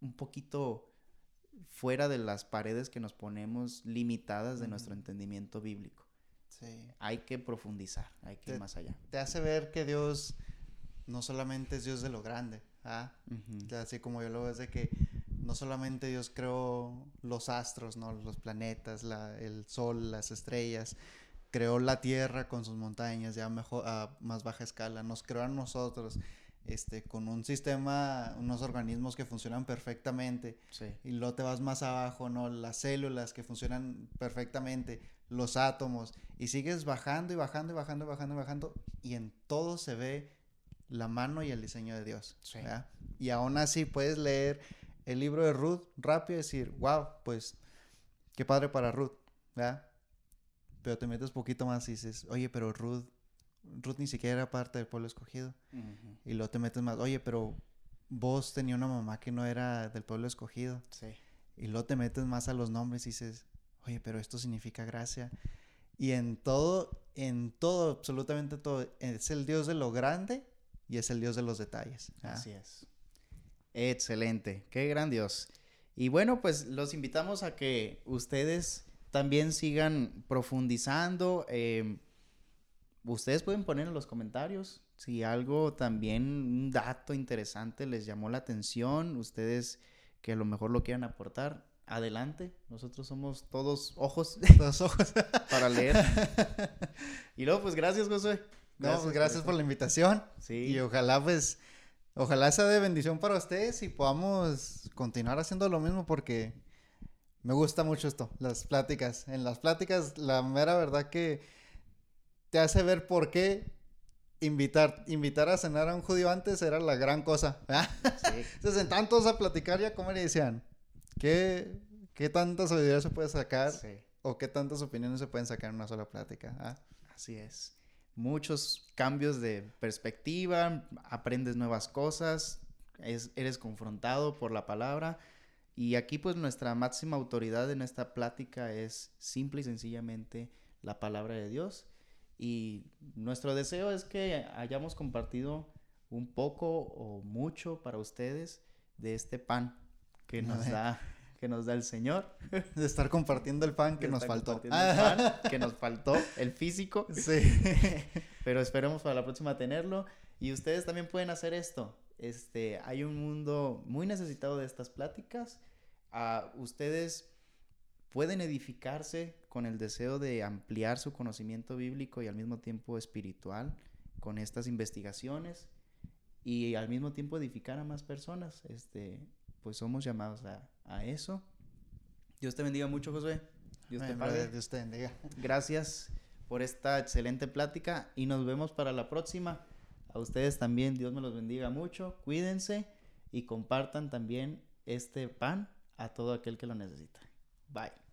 un poquito fuera de las paredes que nos ponemos limitadas de nuestro entendimiento bíblico. Sí. Hay que profundizar, hay que ir más allá. Te hace ver que Dios no solamente es Dios de lo grande, ¿ah? Así como yo lo veo, es de que no solamente Dios creó los astros, ¿no? Los planetas, la, el sol, las estrellas, creó la tierra con sus montañas ya mejor, a más baja escala, nos creó a nosotros. Este, con un sistema, unos organismos que funcionan perfectamente. Y luego te vas más abajo, ¿no? Las células que funcionan perfectamente, los átomos, y sigues bajando y bajando y bajando y bajando y bajando, y en todo se ve la mano y el diseño de Dios. Y aún así puedes leer el libro de Ruth rápido y decir, wow, pues qué padre para Ruth, ¿verdad? Pero te metes poquito más y dices, oye, pero Ruth Ruth ni siquiera era parte del pueblo escogido. Y luego te metes más, oye, pero vos tenía una mamá que no era del pueblo escogido. Sí. Y luego te metes más a los nombres y dices, oye, pero esto significa gracia. Y en todo, en todo, absolutamente todo, es el Dios de lo grande y es el Dios de los detalles. Así es. Excelente, qué gran Dios. Y bueno, pues los invitamos a que ustedes también sigan profundizando. Em, ustedes pueden poner en los comentarios si algo también, un dato interesante les llamó la atención, ustedes que a lo mejor lo quieran aportar, adelante. Nosotros somos todos ojos. [laughs] Todos ojos. para leer. [laughs] Y luego, pues gracias, José. Gracias, pues, gracias por, la invitación. Sí. Y ojalá, pues, ojalá sea de bendición para ustedes y podamos continuar haciendo lo mismo porque me gusta mucho esto, las pláticas. En las pláticas, la mera verdad que te hace ver por qué invitar, invitar a cenar a un judío antes era la gran cosa. [laughs] Sí. Se sentaban todos a platicar y a comer y decían, ¿qué, qué tanta sabiduría se puede sacar? ¿O qué tantas opiniones se pueden sacar en una sola plática? ¿Ah? Así es. Muchos cambios de perspectiva, aprendes nuevas cosas, eres confrontado por la palabra. Y aquí pues nuestra máxima autoridad en esta plática es simple y sencillamente la palabra de Dios. Y nuestro deseo es que hayamos compartido un poco o mucho para ustedes de este pan que nos [laughs] da que nos da el Señor. [laughs] De estar compartiendo el pan que nos faltó. El pan [laughs] que nos faltó, el físico. Sí. [laughs] Pero esperemos para la próxima tenerlo. Y ustedes también pueden hacer esto. Este, hay un mundo muy necesitado de estas pláticas. Uh, ustedes pueden edificarse con el deseo de ampliar su conocimiento bíblico y al mismo tiempo espiritual con estas investigaciones y al mismo tiempo edificar a más personas. Este, pues somos llamados a, eso. Dios te bendiga mucho, Josué. Dios te, pague. Dios te bendiga. Gracias por esta excelente plática y nos vemos para la próxima. A ustedes también, Dios me los bendiga mucho. Cuídense y compartan también este pan a todo aquel que lo necesita. Bye.